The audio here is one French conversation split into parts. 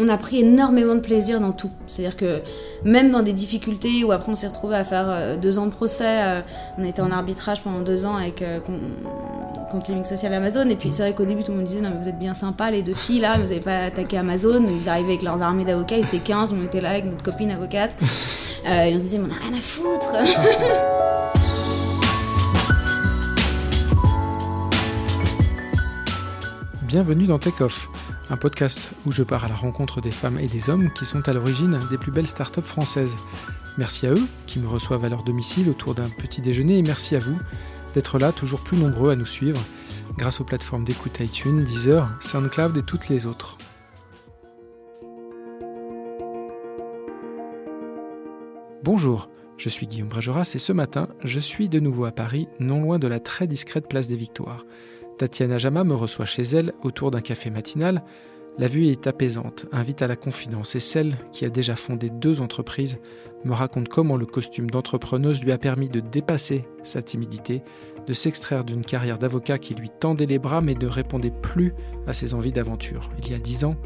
On a pris énormément de plaisir dans tout. C'est-à-dire que même dans des difficultés où après on s'est retrouvé à faire euh, deux ans de procès, euh, on a été en arbitrage pendant deux ans avec euh, con- contre Living Social Amazon. Et puis c'est vrai qu'au début tout le monde disait non mais vous êtes bien sympa les deux filles là, vous n'avez pas attaqué Amazon. Ils arrivaient avec leurs armées d'avocats, ils étaient 15, on était là avec notre copine avocate. Et on se disait mais on a rien à foutre. Bienvenue dans Take Off, un podcast où je pars à la rencontre des femmes et des hommes qui sont à l'origine des plus belles startups françaises. Merci à eux qui me reçoivent à leur domicile autour d'un petit déjeuner et merci à vous d'être là toujours plus nombreux à nous suivre grâce aux plateformes d'écoute iTunes, Deezer, SoundCloud et toutes les autres. Bonjour, je suis Guillaume Brageras et ce matin, je suis de nouveau à Paris, non loin de la très discrète place des Victoires. Tatiana Jama me reçoit chez elle autour d'un café matinal. La vue est apaisante, invite à la confidence et celle qui a déjà fondé deux entreprises me raconte comment le costume d'entrepreneuse lui a permis de dépasser sa timidité, de s'extraire d'une carrière d'avocat qui lui tendait les bras mais ne répondait plus à ses envies d'aventure. Il y a dix ans,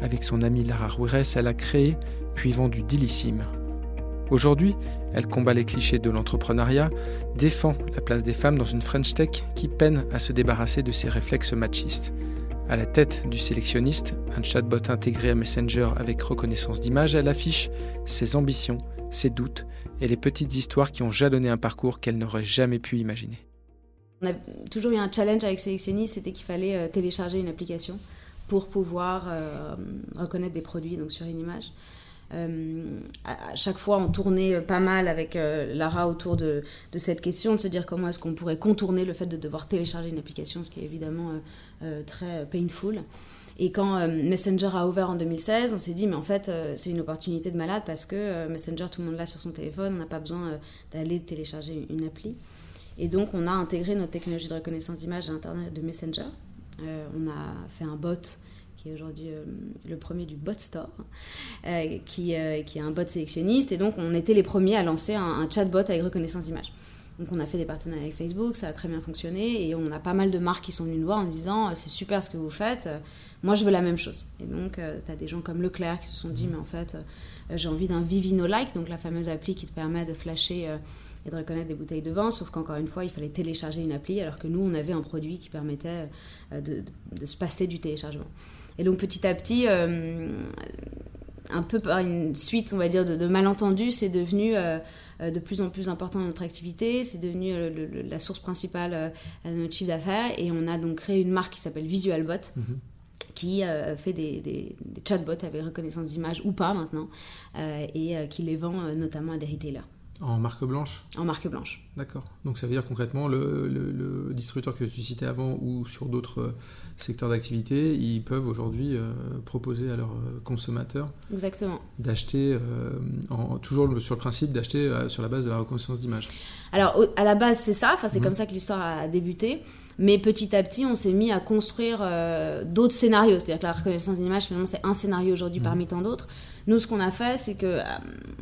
avec son amie Lara Ruires, elle a créé puis vendu Dilissime. Aujourd'hui, elle combat les clichés de l'entrepreneuriat, défend la place des femmes dans une French Tech qui peine à se débarrasser de ses réflexes machistes. À la tête du sélectionniste, un chatbot intégré à Messenger avec reconnaissance d'image, elle affiche ses ambitions, ses doutes et les petites histoires qui ont jalonné un parcours qu'elle n'aurait jamais pu imaginer. On a toujours eu un challenge avec Sélectionniste, c'était qu'il fallait euh, télécharger une application pour pouvoir euh, reconnaître des produits sur une image. Euh, à chaque fois, on tournait pas mal avec euh, Lara autour de, cette question, de se dire comment est-ce qu'on pourrait contourner le fait de devoir télécharger une application, ce qui est évidemment euh, très painful. Et quand Messenger a ouvert en 2016, on s'est dit, mais en fait, c'est une opportunité de malade parce que Messenger, tout le monde l'a sur son téléphone, on n'a pas besoin d'aller télécharger une appli. Et donc, on a intégré notre technologie de reconnaissance d'image à l'intérieur de Messenger. on a fait un bot qui est aujourd'hui euh, le premier du Bot Store, euh, qui, euh, qui, est un bot sélectionniste. Et donc, on était les premiers à lancer un, un chatbot avec reconnaissance d'image. Donc, on a fait des partenariats avec Facebook, ça a très bien fonctionné. Et on a pas mal de marques qui sont venues nous voir en disant C'est super ce que vous faites, moi je veux la même chose. Et donc, tu as des gens comme Leclerc qui se sont dit Mais en fait, j'ai envie d'un Vivino-like, donc la fameuse appli qui te permet de flasher et de reconnaître des bouteilles de vin, sauf qu'encore une fois, il fallait télécharger une appli, alors que nous, on avait un produit qui permettait de, de, de se passer du téléchargement. Et donc petit à petit, euh, un peu par une suite, on va dire, de, de malentendus, c'est devenu euh, de plus en plus important dans notre activité. C'est devenu le, le, la source principale euh, de notre chiffre d'affaires. Et on a donc créé une marque qui s'appelle VisualBot. -hmm qui euh, fait des, des, des, chatbots avec reconnaissance d'image ou pas maintenant, euh, et euh, qui les vend notamment à des retailers. En marque blanche En marque blanche. D'accord. Donc ça veut dire concrètement, le, le, le distributeur que tu citais avant ou sur d'autres secteurs d'activité, ils peuvent aujourd'hui euh, proposer à leurs consommateurs Exactement. d'acheter, euh, toujours sur le principe d'acheter euh, sur la base de la reconnaissance d'image. Alors au, à la base c'est ça, enfin, c'est mmh. comme ça que l'histoire a débuté. Mais petit à petit, on s'est mis à construire euh, d'autres scénarios. C'est-à-dire que la reconnaissance d'image, finalement, c'est un scénario aujourd'hui mmh. parmi tant d'autres. Nous, ce qu'on a fait, c'est que euh,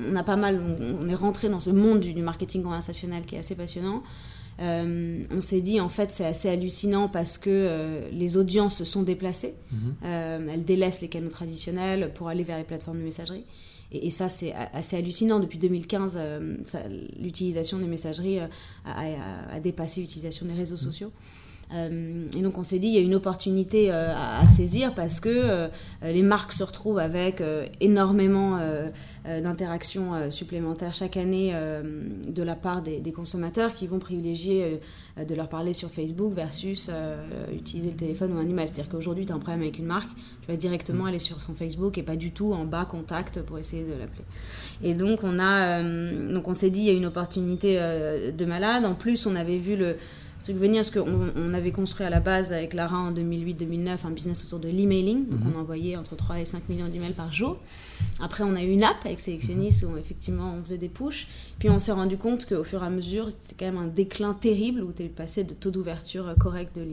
on a pas mal, on, on, est rentré dans ce monde du, du, marketing conversationnel qui est assez passionnant. Euh, on s'est dit, en fait, c'est assez hallucinant parce que euh, les audiences se sont déplacées. Mmh. elles délaissent les canaux traditionnels pour aller vers les plateformes de messagerie. Et, et, ça, c'est assez hallucinant. Depuis 2015, euh, l'utilisation des messageries euh, a, a, a, dépassé l'utilisation des réseaux sociaux. Euh, et donc on s'est dit il y a une opportunité euh, à, à, saisir parce que euh, les marques se retrouvent avec énormément d'interactions supplémentaires chaque année de la part des, des, consommateurs qui vont privilégier de leur parler sur Facebook versus utiliser le téléphone ou un email. C'est-à-dire qu'aujourd'hui tu as un problème avec une marque, tu vas directement aller sur son Facebook et pas du tout en bas contact pour essayer de l'appeler. Et donc on a donc on s'est dit il y a une opportunité de malade. En plus on avait vu le venir parce qu'on on avait construit à la base avec Lara en 2008-2009 un business autour de l'emailing. Donc, mhm. on envoyait entre 3 et 5 millions d'emails par jour. Après, on a eu une app avec Sélectionniste où effectivement on faisait des pushs. Puis on s'est rendu compte qu'au fur et à mesure, c'était quand même un déclin terrible où tu es passé de taux d'ouverture correct de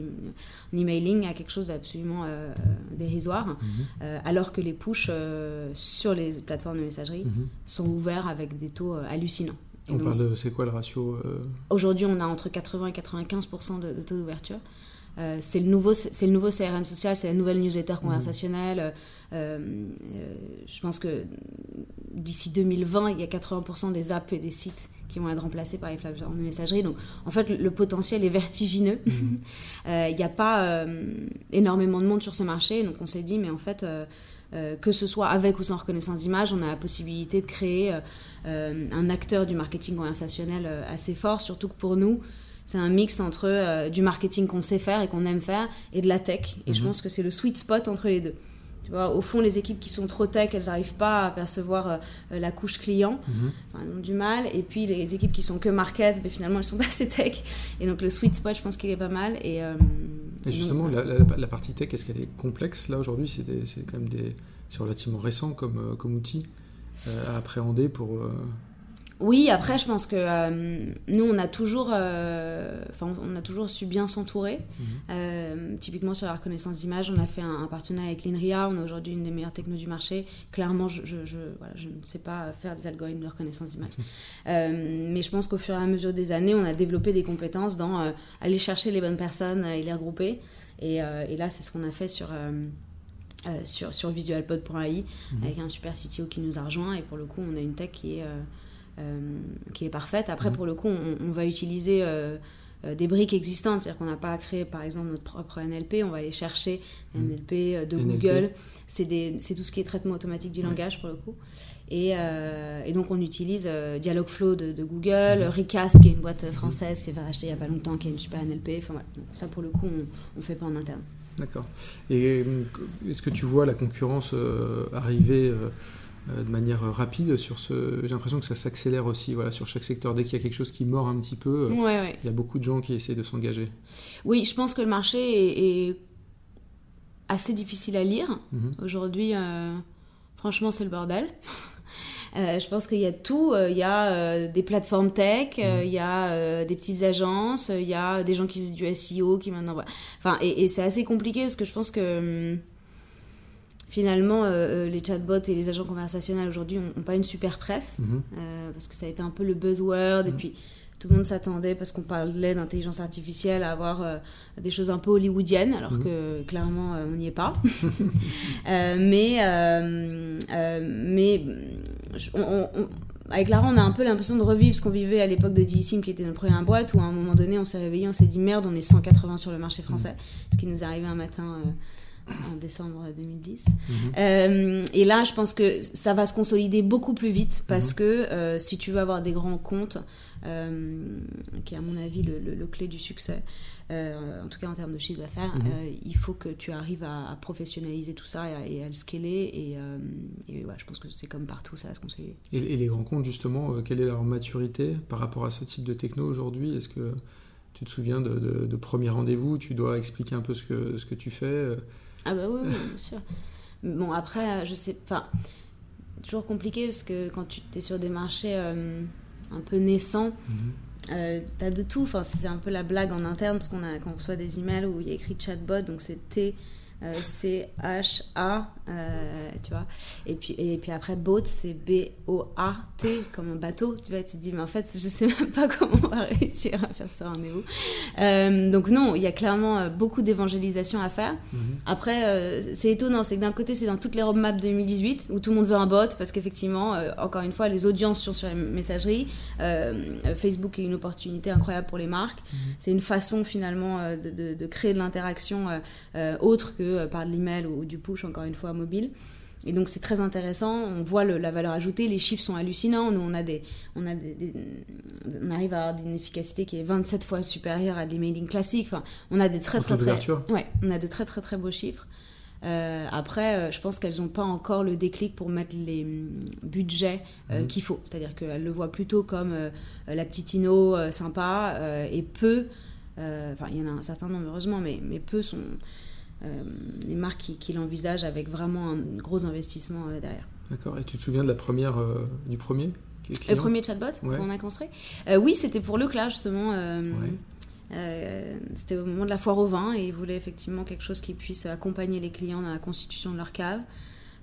l'emailing à quelque chose d'absolument euh, dérisoire. Mhm. Euh, alors que les pushs euh, sur les plateformes de messagerie mhm. sont ouverts avec des taux hallucinants. On parle de, c'est quoi le ratio Aujourd'hui, on a entre 80 et 95% de, de taux d'ouverture. Euh, c'est le nouveau c'est le nouveau CRM social c'est la nouvelle newsletter mmh. conversationnelle euh, euh, je pense que d'ici 2020 il y a 80% des apps et des sites qui vont être remplacés par les plateformes de messagerie donc en fait le, potentiel est vertigineux mmh. il n'y a pas énormément de monde sur ce marché donc on s'est dit mais en fait que ce soit avec ou sans reconnaissance d'image, on a la possibilité de créer un acteur du marketing conversationnel assez fort, surtout que pour nous, c'est un mix entre euh, du marketing qu'on sait faire et qu'on aime faire et de la tech. Et je mhm. pense que c'est le sweet spot entre les deux. Tu vois, au fond, les équipes qui sont trop tech, elles n'arrivent pas à percevoir euh, la couche client, mhm. elles ont du mal. Et puis les équipes qui sont que market, ben, finalement, elles sont pas assez tech. Et donc le sweet spot, je pense qu'il est pas mal. Et, euh, justement, la, partie tech, est-ce qu'elle est complexe? Là aujourd'hui C'est quand même des, relativement récent comme, comme outil à appréhender pour oui, après, je pense que euh, nous, on a toujours, euh, on a toujours su bien s'entourer. Mhm. Euh, typiquement sur la reconnaissance d'image, on a fait un, partenariat avec l'INRIA. On a aujourd'hui une des meilleures technos du marché. Clairement, je, je, je, voilà, je, ne sais pas faire des algorithmes de reconnaissance d'image. Mais je pense qu'au fur et à mesure des années, on a développé des compétences dans aller chercher les bonnes personnes et les regrouper. Et, et là, c'est ce qu'on a fait sur sur, sur visualpod.ai mhm. avec un super CTO qui nous a rejoint. Et pour le coup, on a une tech qui est euh, qui est parfaite. Après, mhm. pour le coup, on, va utiliser euh, euh, des briques existantes, c'est-à-dire qu'on n'a pas à créer par exemple notre propre NLP, on va aller chercher mhm. NLP de Google, c'est tout ce qui est traitement automatique du langage pour le coup. Et, et donc on utilise Dialogflow de, de Google. Recast qui est une boîte française, c'est acheté il n'y a pas longtemps, qui est une super NLP, enfin ça pour le coup on ne fait pas en interne. D'accord. Et est-ce que tu vois la concurrence arriver euh, de manière rapide sur ce. J'ai l'impression que ça s'accélère aussi, voilà, sur chaque secteur. Dès qu'il y a quelque chose qui mord un petit peu, euh, il y a beaucoup de gens qui essaient de s'engager. Oui, je pense que le marché est, assez difficile à lire. Mhm. Aujourd'hui, euh, franchement, c'est le bordel. je pense qu'il y a tout. Il y a des plateformes tech, mhm. il y a des petites agences, il y a des gens qui font du SEO, qui maintenant. Enfin, et, et c'est assez compliqué parce que je pense que hum, finalement, euh, euh, les chatbots et les agents conversationnels aujourd'hui n'ont pas une super presse, mhm. euh, parce que ça a été un peu le buzzword, et mhm. puis tout le monde s'attendait, parce qu'on parlait d'intelligence artificielle, à avoir des choses un peu hollywoodiennes, alors mhm. que clairement, on n'y est pas. mais mais avec Lara, on a un peu l'impression de revivre ce qu'on vivait à l'époque de DSIM, qui était notre première boîte, où à un moment donné, on s'est réveillé, on s'est dit merde, on est 180 sur le marché français, ce qui nous est arrivé un matin en décembre 2010. Mhm. Euh, et là, je pense que ça va se consolider beaucoup plus vite parce mhm. que euh, si tu veux avoir des grands comptes, euh, qui est à mon avis le, clé du succès, en tout cas en termes de chiffre d'affaires, mhm. il faut que tu arrives à, professionnaliser tout ça et à, le scaler. Et, je pense que c'est comme partout, ça va se consolider. Et, les grands comptes, justement, quelle est leur maturité par rapport à ce type de techno aujourd'hui? Est-ce que tu te souviens de, de, de premier rendez-vous? Tu dois expliquer un peu ce que, ce que tu fais ah bah oui, bien sûr. Bon, après, je sais pas. Toujours compliqué parce que quand tu es sur des marchés euh, un peu naissants, mhm. euh, tu as de tout. Enfin, c'est un peu la blague en interne parce qu'on a, quand on reçoit des emails où il y a écrit chatbot, donc c'est T euh, c'est H-A, euh, tu vois. Et puis, et puis après, boat, c'est B-O-A-T, comme un bateau. Tu vois, tu te dis, mais en fait, je sais même pas comment on va réussir à faire ça en vous euh, donc, non, il y a clairement beaucoup d'évangélisation à faire. Mhm. Après, c'est étonnant, c'est que d'un côté, c'est dans toutes les roadmaps 2018 où tout le monde veut un bot parce qu'effectivement, encore une fois, les audiences sont sur les messageries. Facebook est une opportunité incroyable pour les marques. Mhm. C'est une façon finalement de, de, de créer de l'interaction autre que euh, par l'email ou, du push, encore une fois, mobile. Et donc c'est très intéressant, on voit la valeur ajoutée, les chiffres sont hallucinants, nous on, a des, on, a des, on arrive à avoir une efficacité qui est 27 fois supérieure à de l'emailing classique, enfin, on a des très très très, ouais, on a de très très très beaux chiffres. Euh, après, euh, je pense qu'elles n'ont pas encore le déclic pour mettre les mm, budgets mhm. qu'il faut. C'est-à-dire qu'elles le voient plutôt comme la petite Inno sympa et peu Enfin, il y en a un certain nombre, heureusement, mais, mais peu sont les marques qui, qui l'envisagent avec vraiment un gros investissement derrière. D'accord. Et tu te souviens de la première, du premier le premier chatbot qu'on a construit Oui, c'était pour Leclerc, justement. Euh, c'était au moment de la foire au vin et ils voulaient effectivement quelque chose qui puisse accompagner les clients dans la constitution de leur cave,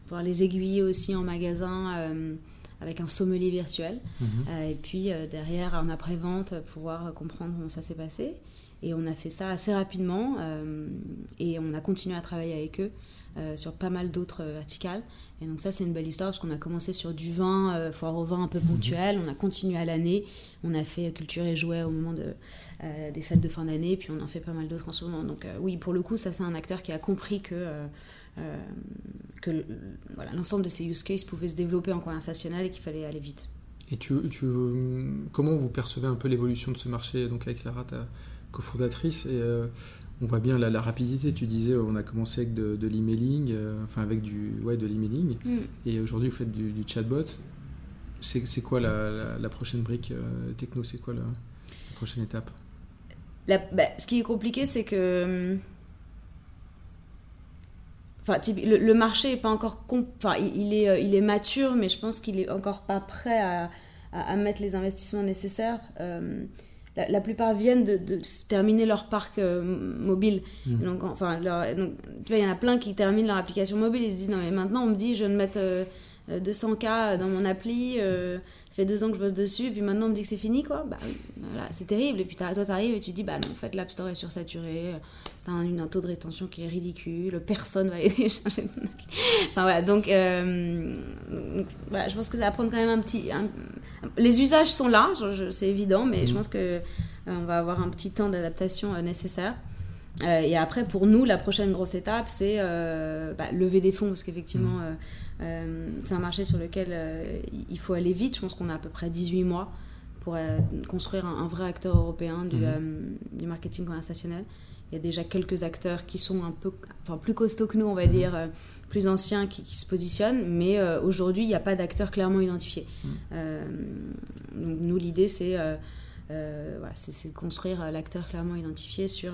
pouvoir les aiguiller aussi en magasin euh, avec un sommelier virtuel. Mhm. Euh, et puis derrière, en après-vente, pouvoir comprendre comment ça s'est passé. Et on a fait ça assez rapidement et on a continué à travailler avec eux euh, sur pas mal d'autres euh, verticales. Et donc ça, c'est une belle histoire parce qu'on a commencé sur du vin, euh, foire au vin un peu mhm. ponctuel, on a continué à l'année, on a fait culture et jouets au moment de, des fêtes de fin d'année, puis on en fait pas mal d'autres en ce moment. Donc oui, pour le coup, ça c'est un acteur qui a compris que, que voilà, l'ensemble de ces use cases pouvaient se développer en conversationnel et qu'il fallait aller vite. Et tu, tu, comment vous percevez un peu l'évolution de ce marché donc avec Lara, cofondatrice et on voit bien la, rapidité. Tu disais, on a commencé avec de, l'emailing, euh, enfin avec du, ouais, de l'emailing, mm. et aujourd'hui vous faites du, chatbot. C'est quoi la, prochaine brique euh, techno? C'est quoi la, prochaine étape? Bah, Ce qui est compliqué, c'est que. Enfin, le, marché est pas encore. Enfin, il, est, euh, il est mature, mais je pense qu'il est encore pas prêt à, à, mettre les investissements nécessaires la, plupart viennent de, terminer leur parc euh, mobile. Hmm. Donc, enfin, il y en a plein qui terminent leur application mobile. Ils se disent non mais maintenant on me dit je vais me mettre 200K euh, dans mon appli. Euh, ça fait deux ans que je bosse dessus, et puis maintenant on me dit que c'est fini, quoi. Bah voilà, c'est terrible. Et puis toi, t'arrives et tu dis, bah non, en fait, l'App Store est sursaturé, t'as un, un, taux de rétention qui est ridicule, personne va aller télécharger ton appli. Enfin voilà, donc, voilà, je pense que ça va prendre quand même un petit, les usages sont là, c'est évident, mais je mhm. pense que euh, on va avoir un petit temps d'adaptation euh, nécessaire. Euh, et après, pour nous, la prochaine grosse étape, c'est bah, lever des fonds, parce qu'effectivement, mhm. c'est un marché sur lequel il faut aller vite. Je pense qu'on a à peu près 18 mois pour construire un, vrai acteur européen du, mhm. du marketing conversationnel. Il y a déjà quelques acteurs qui sont un peu enfin, plus costauds que nous, on va dire, euh, plus anciens qui, se positionnent, mais euh, aujourd'hui, il n'y a pas d'acteurs clairement identifiés. Mm. Euh, donc, nous, l'idée, c'est voilà, de construire l'acteur clairement identifié sur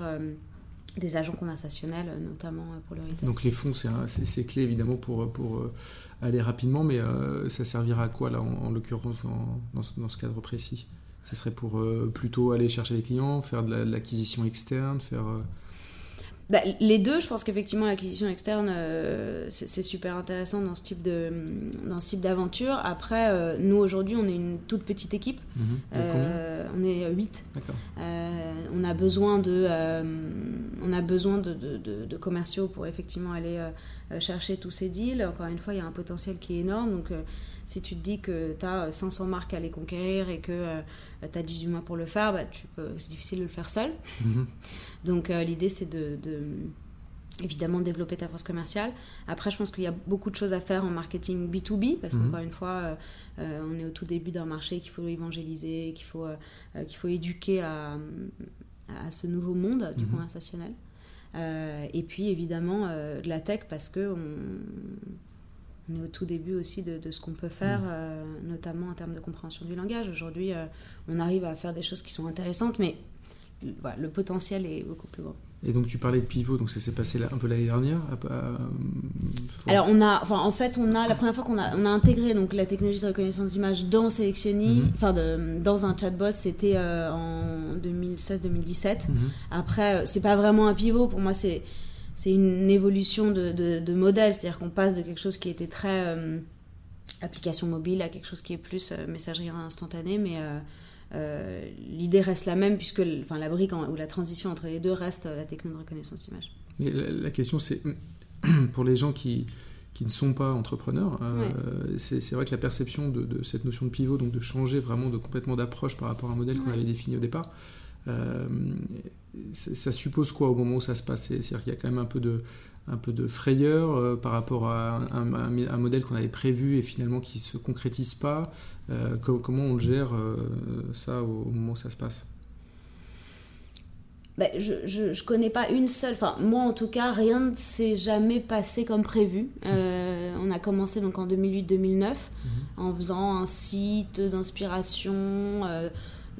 des agents conversationnels, notamment pour le retail. Donc les fonds, c'est clé évidemment pour, pour aller rapidement, mais ça servira à quoi là, en, l'occurrence, dans, ce cadre précis? Ça serait pour euh, plutôt aller chercher les clients, faire de l'acquisition externe, faire... Euh, bah, les deux, je pense qu'effectivement l'acquisition externe, euh, c'est super intéressant dans ce type de dans ce type d'aventure. Après, nous aujourd'hui, on est une toute petite équipe. Mhm. on est 8. on a besoin de on a besoin de, de, de, commerciaux pour effectivement aller chercher tous ces deals. Encore une fois, il y a un potentiel qui est énorme. Donc si tu te dis que tu as 500 marques à les conquérir et que tu as 18 mois pour le faire, bah, c'est difficile de le faire seul. Donc euh, l'idée, c'est de, évidemment développer ta force commerciale. Après, je pense qu'il y a beaucoup de choses à faire en marketing B2B, parce mhm. qu'encore une fois, euh, euh, on est au tout début d'un marché qu'il faut évangéliser, qu'il faut, qu'il faut éduquer à, à, ce nouveau monde du mhm. conversationnel. et puis évidemment de la tech, parce que on est au tout début aussi de, ce qu'on peut faire, mm. euh, notamment en termes de compréhension du langage. Aujourd'hui, euh, on arrive à faire des choses qui sont intéressantes, mais le potentiel est beaucoup plus grand. Et donc tu parlais de pivot, donc ça s'est passé là, un peu l'année dernière. Alors on a, enfin en fait on a la première fois qu'on a, on a intégré donc la technologie de reconnaissance d'image dans Selectiony, mm-hmm. enfin dans un chatbot, c'était euh, en 2016-2017. Mm-hmm. Après c'est pas vraiment un pivot, pour moi c'est c'est une évolution de, de, modèle, c'est-à-dire qu'on passe de quelque chose qui était très euh, application mobile à quelque chose qui est plus euh, messagerie instantanée, mais euh, l'idée reste la même puisque enfin, la brique ou la transition entre les deux reste la technologie de reconnaissance d'image. La, question c'est, pour les gens qui, qui ne sont pas entrepreneurs, c'est vrai que la perception de, cette notion de pivot, donc de changer vraiment de complètement d'approche par rapport à un modèle qu'on avait défini au départ, euh, ça suppose quoi au moment où ça se passe? C'est-à-dire qu'il y a quand même un peu de, un peu de frayeur euh, par rapport à un, modèle qu'on avait prévu et finalement qui ne se concrétise pas. Euh, comment on le gère ça au, moment où ça se passe? Ben, je, ne connais pas une seule, enfin moi en tout cas, rien ne s'est jamais passé comme prévu. on a commencé donc en 2008-2009 mhm. en faisant un site d'inspiration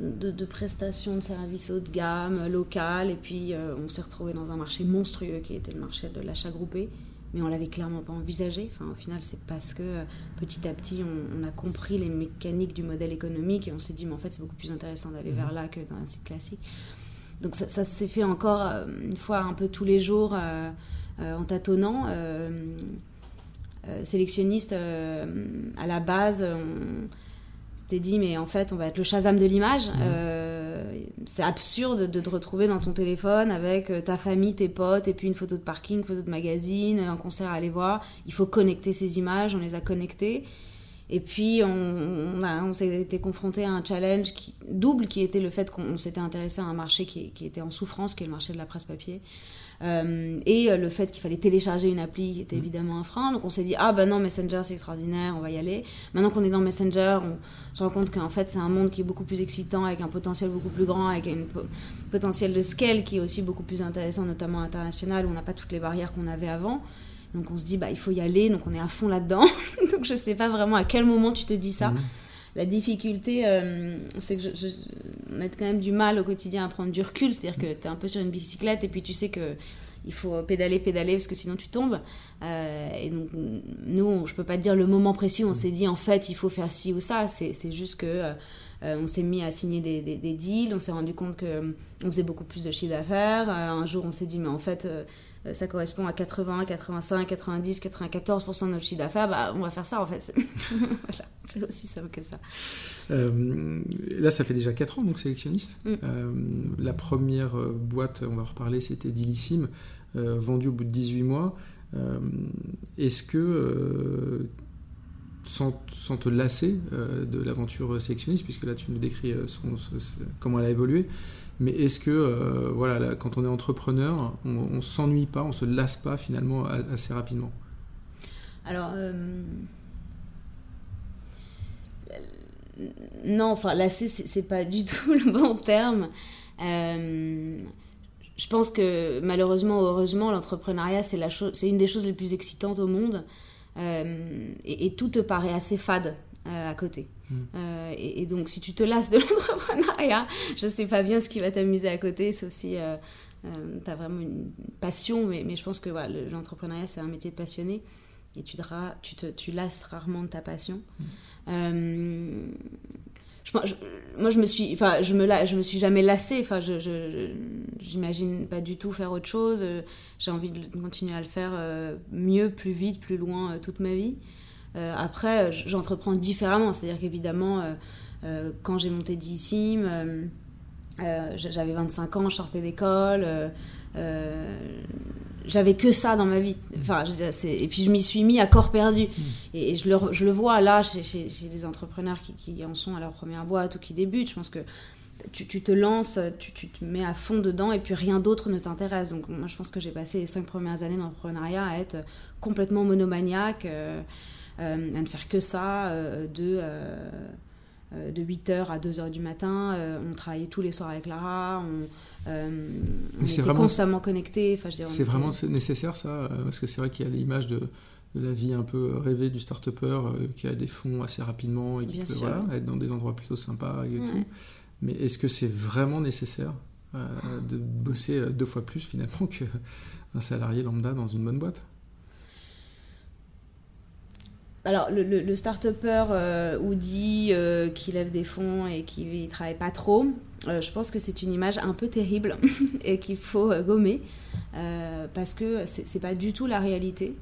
de, prestations de services haut de gamme, local, et puis on s'est retrouvé dans un marché monstrueux qui était le marché de l'achat groupé mais on l'avait clairement pas envisagé. Enfin, au final, c'est parce que petit à petit, on, a compris les mécaniques du modèle économique et on s'est dit, mais en fait, c'est beaucoup plus intéressant d'aller vers là que dans un site classique. Donc ça, s'est fait encore une fois un peu tous les jours en tâtonnant. sélectionniste, à la base, on s'était dit, mais en fait, on va être le Shazam de l'image. Mmh. Euh, c'est absurde de te retrouver dans ton téléphone avec euh, ta famille, tes potes, et puis une photo de parking, une photo de magazine, un concert à aller voir. Il faut connecter ces images, on les a connectées. Et puis, on, on, s'est été confronté à un challenge qui, double qui était le fait qu'on s'était intéressé à un marché qui, qui, était en souffrance, qui est le marché de la presse papier. Euh, et euh, le fait qu'il fallait télécharger une appli était mm. évidemment un frein. Donc on s'est dit, ah ben non, Messenger c'est extraordinaire, on va y aller. Maintenant qu'on est dans Messenger, on se rend compte qu'en fait c'est un monde qui est beaucoup plus excitant, avec un potentiel beaucoup plus grand, avec un potentiel de scale qui est aussi beaucoup plus intéressant, notamment international, où on n'a pas toutes les barrières qu'on avait avant. Donc on se dit, bah, il faut y aller, donc on est à fond là-dedans. donc je sais pas vraiment à quel moment tu te dis ça. Mm. La difficulté, euh, c'est que je, on a quand même du mal au quotidien à prendre du recul. C'est-à-dire que tu es un peu sur une bicyclette et puis tu sais que il faut pédaler, pédaler parce que sinon tu tombes. Euh, et donc, nous, je peux pas te dire le moment précis où on s'est dit en fait il faut faire ci ou ça. C'est juste que euh, on s'est mis à signer des, des, deals, on s'est rendu compte qu'on faisait beaucoup plus de chiffre d'affaires. un jour, on s'est dit mais en fait euh, ça correspond à 80, 85, 90, 94% de notre chiffre d'affaires, bah, on va faire ça en fait. voilà, c'est aussi simple que ça. Euh, là, ça fait déjà 4 ans, donc sélectionniste. Mm. Euh, la première boîte, on va en reparler, c'était Dilissime, vendue au bout de 18 mois. Est-ce que, sans, te lasser de l'aventure sélectionniste, puisque là tu nous décris comment elle a évolué, mais est-ce que, euh, voilà, quand on est entrepreneur, on, ne s'ennuie pas, on se lasse pas finalement assez rapidement? Alors, euh, non, enfin, lasser, c'est pas du tout le bon terme. Euh, je pense que malheureusement heureusement, l'entrepreneuriat, c'est une des choses les plus excitantes au monde. Et, et, tout te paraît assez fade à côté. Euh, et, donc, si tu te lasses de l'entrepreneuriat, je sais pas bien ce qui va t'amuser à côté, sauf si euh, euh, tu as vraiment une passion. Mais, mais je pense que voilà, l'entrepreneuriat, c'est un métier de passionné. Et tu, tu, te, tu lasses rarement de ta passion. Mm. Moi, je me suis, enfin, je me, je me suis jamais lassée. Enfin, je, j'imagine pas du tout faire autre chose. J'ai envie de continuer à le faire mieux, plus vite, plus loin toute ma vie. Euh, après, j'entreprends différemment. C'est-à-dire qu'évidemment, euh, euh, quand j'ai monté Dissim, j'avais 25 ans, je sortais d'école j'avais que ça dans ma vie. Enfin, et puis je m'y suis mis à corps perdu. Mm. Et, je, le, je, le, vois là chez, chez, des entrepreneurs qui, en sont à leur première boîte ou qui débutent. Je pense que tu, tu te lances, tu, tu, te mets à fond dedans et puis rien d'autre ne t'intéresse. Donc moi je pense que j'ai passé les cinq premières années d'entrepreneuriat à être complètement monomaniaque. Euh, à ne faire que ça euh, de euh, de 8h à 2h du matin. on travaillait tous les soirs avec Lara. On, était constamment connectés. Enfin, c'est vraiment nécessaire ça Parce que c'est vrai qu'il y a l'image de, de, la vie un peu rêvée du start-upper qui a des fonds assez rapidement et qui peut voilà, être dans des endroits plutôt sympas et tout. Mais est-ce que c'est vraiment nécessaire de bosser deux fois plus finalement qu'un salarié lambda dans une bonne boîte? Alors, le, le, start-upper euh, Woody euh, qui lève des fonds et qui ne travaille pas trop, euh, je pense que c'est une image un peu terrible et qu'il faut gommer parce que c'est pas du tout la réalité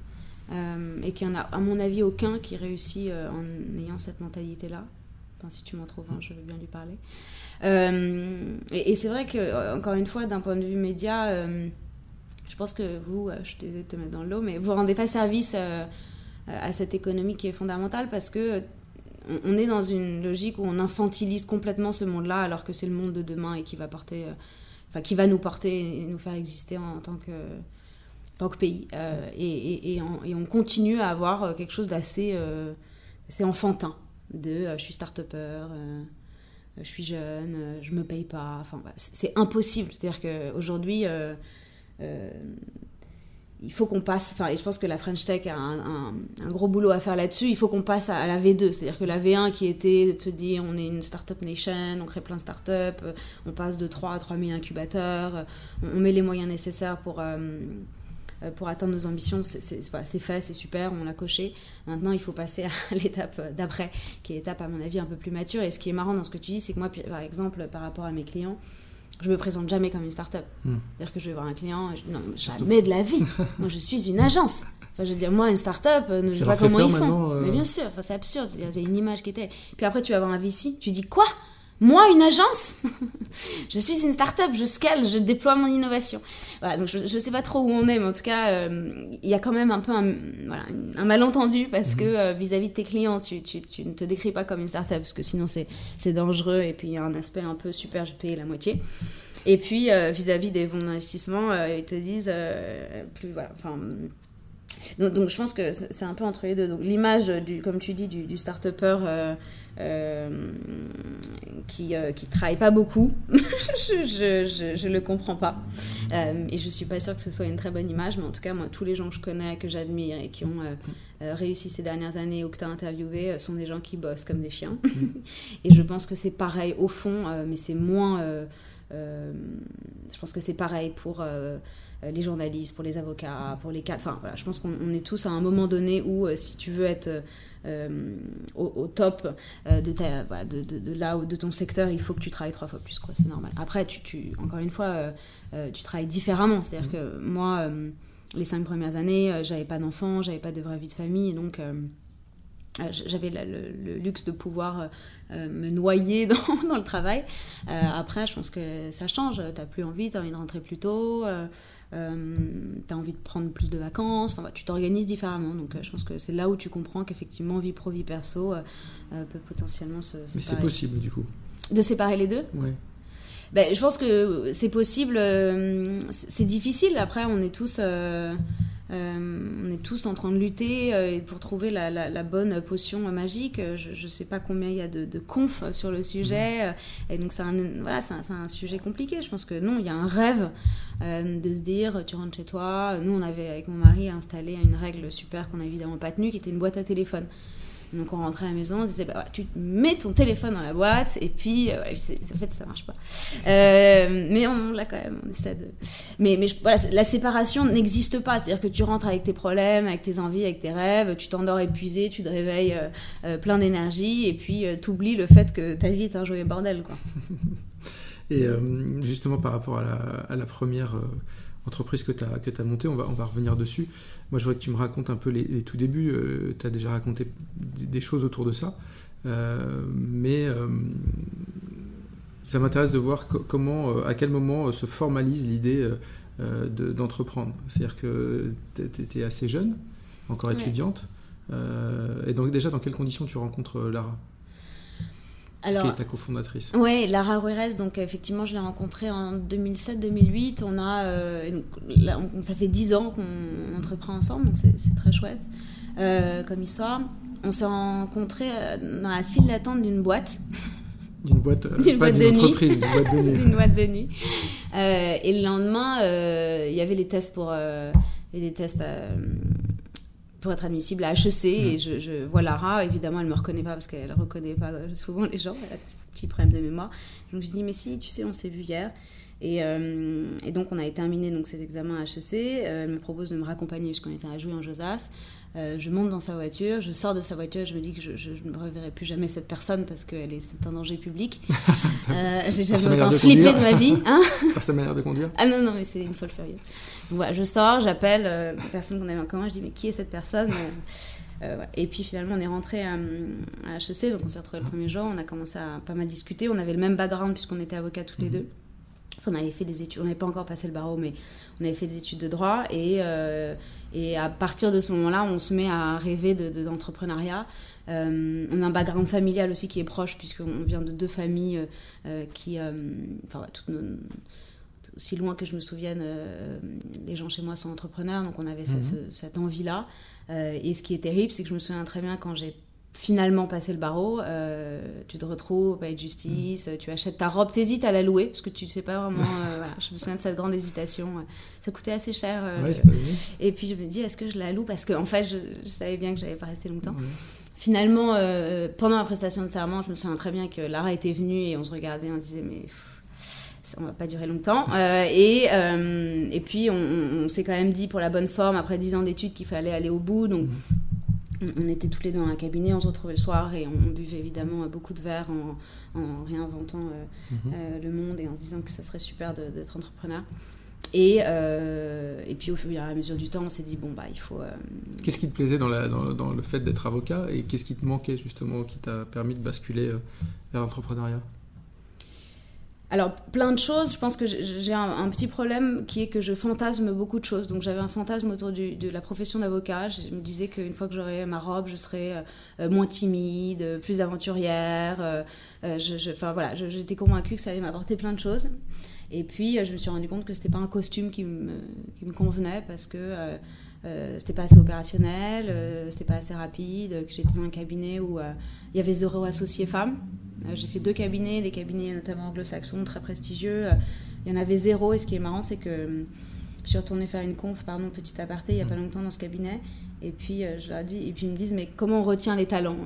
et qu'il y en a, à mon avis, aucun qui réussit en ayant cette mentalité-là. Enfin, si tu m'en trouves, je veux bien lui parler. et, c'est vrai que, encore une fois, d'un point de vue média, je pense que vous, je suis désolée de te mettre dans l'eau, mais vous rendez pas service euh, à cette économie qui est fondamentale parce que on est dans une logique où on infantilise complètement ce monde-là alors que c'est le monde de demain et qui va porter, euh, qui va nous porter et nous faire exister en, tant que tant que pays. Euh, et, et, on, continue à avoir quelque chose d'assez assez enfantin. De je suis start-upper, je suis jeune, je me paye pas. Enfin, c'est impossible. C'est-à-dire qu'aujourd'hui, il faut qu'on passe, enfin, et je pense que la French Tech a un, gros boulot à faire là-dessus. Il faut qu'on passe à, la V2, c'est-à-dire que la V1 qui était de se dire on est une startup nation, on crée plein de startups, on passe de 3 à 3000 incubateurs, on, met les moyens nécessaires pour, euh, euh, pour atteindre nos ambitions. C'est fait, c'est super, on l'a coché. Maintenant, il faut passer à l'étape d'après, qui est l'étape, à mon avis, un peu plus mature. Et ce qui est marrant dans ce que tu dis, c'est que moi, par exemple, par rapport à mes clients, je me présente jamais comme une start-up. Hmm. C'est-à-dire que je vais voir un client, je, non, jamais de la vie. moi, je suis une agence. Enfin, je veux dire, moi, une start-up, euh, je sais pas comment ils font. Euh. Mais bien sûr, enfin, c'est absurde. Il y a une image qui était. Puis après, tu vas voir un VC, tu dis quoi? Moi, une agence Je suis une start-up, je scale, je déploie mon innovation. Voilà, donc je ne sais pas trop où on est, mais en tout cas, euh, il y a quand même un peu un, malentendu parce que vis-à-vis de tes clients, tu, ne te décris pas comme une start-up parce que sinon c'est dangereux et puis il y a un aspect un peu super, j'ai payé la moitié. Et puis, euh, vis-à-vis des fonds d'investissement, euh, ils te disent euh, plus. Donc, je pense que c'est un peu entre les deux. Donc, l'image, comme tu dis, du, du start-upper qui ne qui travaille pas beaucoup, je, je, le comprends pas. et je suis pas sûre que ce soit une très bonne image, mais en tout cas, moi, tous les gens que je connais, que j'admire et qui ont réussi ces dernières années ou que tu as interviewé sont des gens qui bossent comme des chiens. Mm. et je pense que c'est pareil au fond, mais c'est moins euh, je pense que c'est pareil pour euh, les journalistes, pour les avocats, pour les cadres. Enfin, voilà, je pense qu'on est tous à un moment donné où, euh, si tu veux être au, top de, là de ton secteur, il faut que tu travailles trois fois plus. C'est normal. Après, tu, tu, encore une fois, tu travailles différemment. C'est-à-dire que moi, les cinq premières années, j'avais pas d'enfants, j'avais pas de vraie vie de famille, donc euh, j'avais le, luxe de pouvoir euh, euh, me noyer dans le travail. après, je pense que ça change. Tu n'as plus envie, tu as envie de rentrer plus tôt, tu as envie de prendre plus de vacances. Enfin, tu t'organises différemment. Donc, je pense que c'est là où tu comprends qu'effectivement, vie pro, vie perso peut potentiellement se séparer. Mais c'est possible, du coup. De séparer les deux Oui. Ben, je pense que c'est possible. c'est difficile. Après, on est tous. Euh, on est tous en train de lutter euh, pour trouver la, bonne potion magique. Je ne sais pas combien il y a de, de conf sur le sujet. Mm. Et donc, c'est un, voilà, c'est un, sujet compliqué. Je pense que non, il y a un rêve euh, de se dire tu rentres chez toi. Nous, on avait, avec mon mari, installé une règle super qu'on n'a évidemment pas tenue qui était une boîte à téléphone. Donc on rentrait à la maison, on disait bah, tu mets ton téléphone dans la boîte et puis euh, en fait ça marche pas. Euh, mais on l'a quand même, on essaie de. Mais, mais voilà, la séparation n'existe pas, c'est-à-dire que tu rentres avec tes problèmes, avec tes envies, avec tes rêves, tu t'endors épuisé, tu te réveilles euh, plein d'énergie et puis tu oublies le fait que ta vie est un joyeux bordel quoi. et justement par rapport à la première entreprise que tu as, que as montée, on va, on va revenir dessus. Moi, je voudrais que tu me racontes un peu les, tout débuts. Euh, tu as déjà raconté des, choses autour de ça. Euh, mais euh, ça m'intéresse de voir comment, à quel moment se formalise l'idée d'entreprendre. C'est-à-dire que tu étais assez jeune, encore étudiante. et donc, déjà, dans quelles conditions tu rencontres Lara? Alors, qui est ta cofondatrice. Oui, Lara Ruiz, donc effectivement, je l'ai rencontrée en 2007-2008. On a, euh, ça fait 10 ans qu'on entreprend ensemble, donc c'est très chouette euh, comme histoire. On s'est rencontrés euh, dans la file d'attente d'une boîte. D'une boîte, pas d'une entreprise, d'une boîte de nuit. boîte de nuit. et le lendemain, il y avait les tests pour, des tests pour être admissible à HEC. Et mm. je, je vois Lara, évidemment, elle ne me reconnaît pas parce qu'elle ne reconnaît pas souvent les gens, elle a un petit problème de mémoire. Donc je dis, mais si, tu sais, on s'est vu hier. Et, euh, et, donc on a terminé donc, ces examens à HEC. Euh, elle me propose de me raccompagner puisqu'on était à jouer en Josas. Euh, je monte dans sa voiture, je sors de sa voiture, je me dis que je, ne reverrai plus jamais cette personne parce que c'est un danger public. J'ai jamais autant flippé de ma vie. Hein Par sa manière de conduire Ah non, non, mais c'est une folle furieuse. voilà, je sors, j'appelle la personne qu'on avait en commun, je dis mais qui est cette personne et puis finalement, on est rentré à, à HEC, donc on s'est retrouvés le premier jour, on a commencé à pas mal discuter. On avait le même background puisqu'on était avocats tous les mhm. deux on avait fait des études, on n'avait pas encore passé le barreau, mais on avait fait des études de droit. Et, euh, et à partir de ce moment-là, on se met à rêver d'entrepreneuriat. De, euh, on a un background familial aussi qui est proche, puisqu'on vient de deux familles euh, qui. enfin, aussi loin que je me souvienne, les gens chez moi sont entrepreneurs, donc on avait mhm. cette envie-là. et ce qui est terrible, c'est que je me souviens très bien quand j'ai finalement passer le barreau, euh, tu te retrouves au palais de justice, tu achètes ta robe, t'hésites à la louer parce que tu ne sais pas vraiment. Euh, je me souviens de cette grande hésitation. Ça coûtait assez cher. Ouais, et puis je me dis, est-ce que je la loue? Parce qu'en en fait, je, savais bien que j'allais pas rester longtemps. Finalement, pendant la prestation de serment, je me souviens très bien que Lara était venue et on se regardait, on se disait, mais ça ne va pas durer longtemps. et, et puis, on, s'est quand même dit, pour la bonne forme, après dix ans d'études, qu'il fallait aller au bout. Donc, mm on était tous les deux dans un cabinet, on se retrouvait le soir et on, buvait évidemment beaucoup de verre en, réinventant euh, mhm. euh, le monde et en se disant que ça serait super d'être entrepreneur. Et, euh, et puis au fur et à mesure du temps, on s'est dit, bon, bah, il faut... Qu'est-ce qui te plaisait dans, la, dans, dans le fait d'être avocat et qu'est-ce qui te manquait justement, qui t'a permis de basculer vers l'entrepreneuriat? Alors, plein de choses. Je pense que j'ai un, petit problème qui est que je fantasme beaucoup de choses. Donc, j'avais un fantasme autour de la profession d'avocat. Je me disais qu'une fois que j'aurais ma robe, je serais euh, euh, moins timide, plus aventurière. Euh, enfin, voilà, j'étais convaincue que ça allait m'apporter plein de choses. Et puis, je me suis rendu compte que c'était pas un costume qui me, qui me convenait parce que c'était pas assez opérationnel, c'était pas assez rapide, que j'étais dans un cabinet où il y avait zéro associé femme. Euh, j'ai fait deux cabinets, des cabinets notamment anglo-saxons très prestigieux. Euh, il y en avait zéro. Et ce qui est marrant, c'est que euh, je suis retournée faire une conf, pardon, petit aparté, il n'y a pas mm. longtemps dans ce cabinet. Et puis, je leur dis, et puis ils me disent, mais comment on retient les talents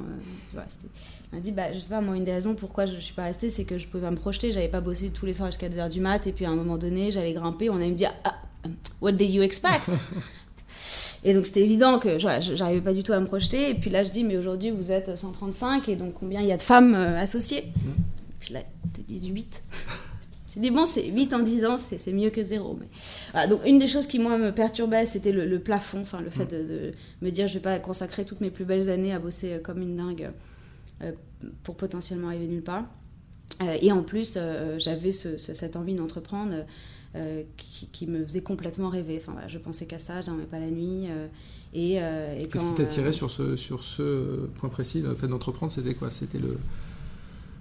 On m'a dit, bah, je sais pas, moi, une des raisons pourquoi je ne suis pas restée, c'est que je pouvais pas me projeter. J'avais pas bossé tous les soirs jusqu'à 2h du mat. Et puis, à un moment donné, j'allais grimper. On allait me dire, ah, what did you expect? Et donc c'était évident que j'arrivais pas du tout à me projeter. Et puis là, je dis, mais aujourd'hui, vous êtes 135, et donc combien il y a de femmes euh, associées Et mmh. puis là, tu te dis 8. Je dis, bon, c'est 8 en 10 ans, c'est mieux que zéro. Mais... donc, une des choses qui, moi, me perturbait, c'était le, plafond, enfin, le fait mmh. de, me dire, je vais pas consacrer toutes mes plus belles années à bosser euh, comme une dingue euh, pour potentiellement arriver nulle part. et en plus, j'avais cette envie d'entreprendre euh, qui, me faisait complètement rêver. Enfin, je pensais qu'à ça, je dormais pas la nuit. Euh, et, euh, et Qu'est-ce qui t'a tiré sur, ce, sur ce point précis Le fait d'entreprendre, c'était quoi? C'était le.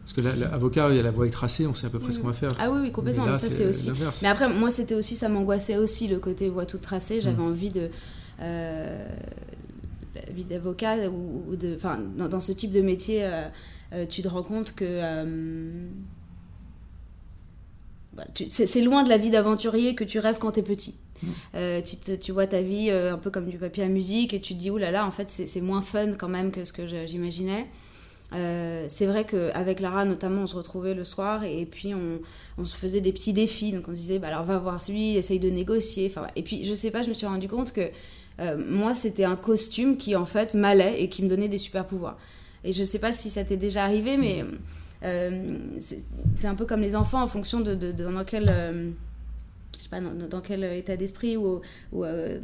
Parce que l'avocat, il y a la voie tracée, on sait à peu près ce qu'on va faire. Ah oui, oui complètement. Mais, ça, c'est aussi. Mais après, moi, c'était aussi, ça m'angoissait aussi le côté voie toute tracée. J'avais hmm. envie de. la vie d'avocat ou, de. Enfin, dans, dans, ce type de métier, tu te rends compte que c'est loin de la vie d'aventurier que tu rêves quand t'es petit. Mmh. Euh, tu, tu, vois ta vie euh, un peu comme du papier à musique et tu te dis, oulala, là là, en fait, c'est moins fun quand même que ce que j'imaginais. Euh, c'est vrai qu'avec Lara, notamment, on se retrouvait le soir et, puis on, on, se faisait des petits défis. Donc on se disait, bah, alors va voir celui, essaye de négocier. Enfin, et puis, je sais pas, je me suis rendu compte que moi, c'était un costume qui, en fait, m'allait et qui me donnait des super pouvoirs. Et je sais pas si ça t'est déjà arrivé, mais. C'est un peu comme les enfants en fonction de, dans quel euh, je sais pas, dans, quel état d'esprit ou, ou euh,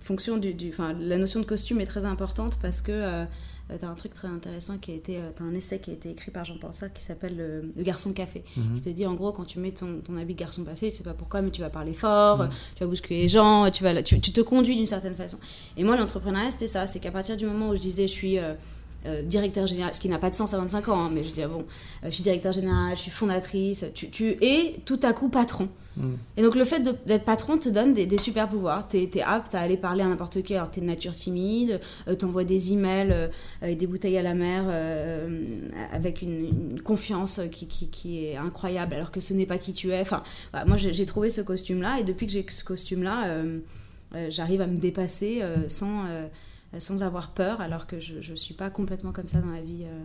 fonction du, du la notion de costume est très importante parce que tu as un truc très intéressant qui a été as un essai qui a été écrit par Jean-Paul Sartre qui s'appelle le, garçon de café mhm. qui te dit en gros quand tu mets ton, ton habit de garçon passé tu sais pas pourquoi mais tu vas parler fort mhm. tu vas bousculer les gens tu vas tu, tu te conduis d'une certaine façon et moi l'entrepreneuriat c'était ça c'est qu'à partir du moment où je disais je suis euh, directeur général, ce qui n'a pas de sens à 25 ans, hein, mais je dis, bon, euh, je suis directeur général, je suis fondatrice, tu, tu es tout à coup patron. Hmm. Et donc le fait d'être patron te donne des, super pouvoirs. Tu es, apte à aller parler à n'importe qui alors que tu es de nature timide, euh, tu envoies des emails et des bouteilles à la mer avec une, confiance qui, qui, qui, est incroyable alors que ce n'est pas qui tu es. Enfin, moi j'ai trouvé ce costume-là et depuis que j'ai ce costume-là, j'arrive à me dépasser sans sans avoir peur, alors que je ne suis pas complètement comme ça dans la vie euh,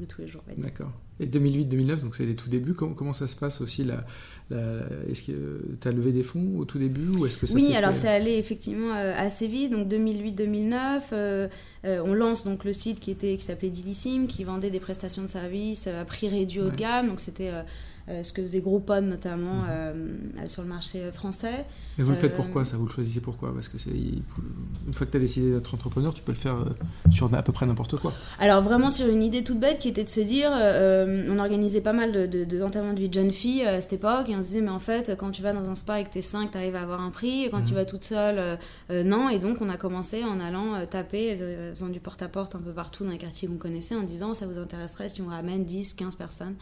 de tous les jours. D'accord. Et 2008-2009, donc c'est les tout débuts. Comment, comment ça se passe aussi la, Est-ce que tu as levé des fonds au tout début ou est-ce que ça Oui, alors c'est allé effectivement euh, assez vite. Donc 2008-2009, euh, on lance donc le site qui était qui s'appelait Didissime, qui vendait des prestations de services à prix réduit haut de gamme. Donc c'était euh, ce que faisait Groupon notamment mhm. euh, sur le marché français. Mais vous le faites pourquoi ça Vous le choisissez pourquoi? Parce que c'est une fois que tu as décidé d'être entrepreneur, tu peux le faire euh, sur à peu près n'importe quoi. Alors vraiment sur une idée toute bête qui était de se dire, on organisait pas mal de, de, de vie de jeunes filles à cette époque et on se disait mais en fait quand tu vas dans un spa et que t'es 5, t'arrives à avoir un prix et quand tu mhm. vas toute seule, non. Et donc on a commencé en allant taper, faisant du porte-à-porte -porte un peu partout dans les quartiers qu'on connaissait en disant ça vous intéresserait si on ramène 10, 15 personnes.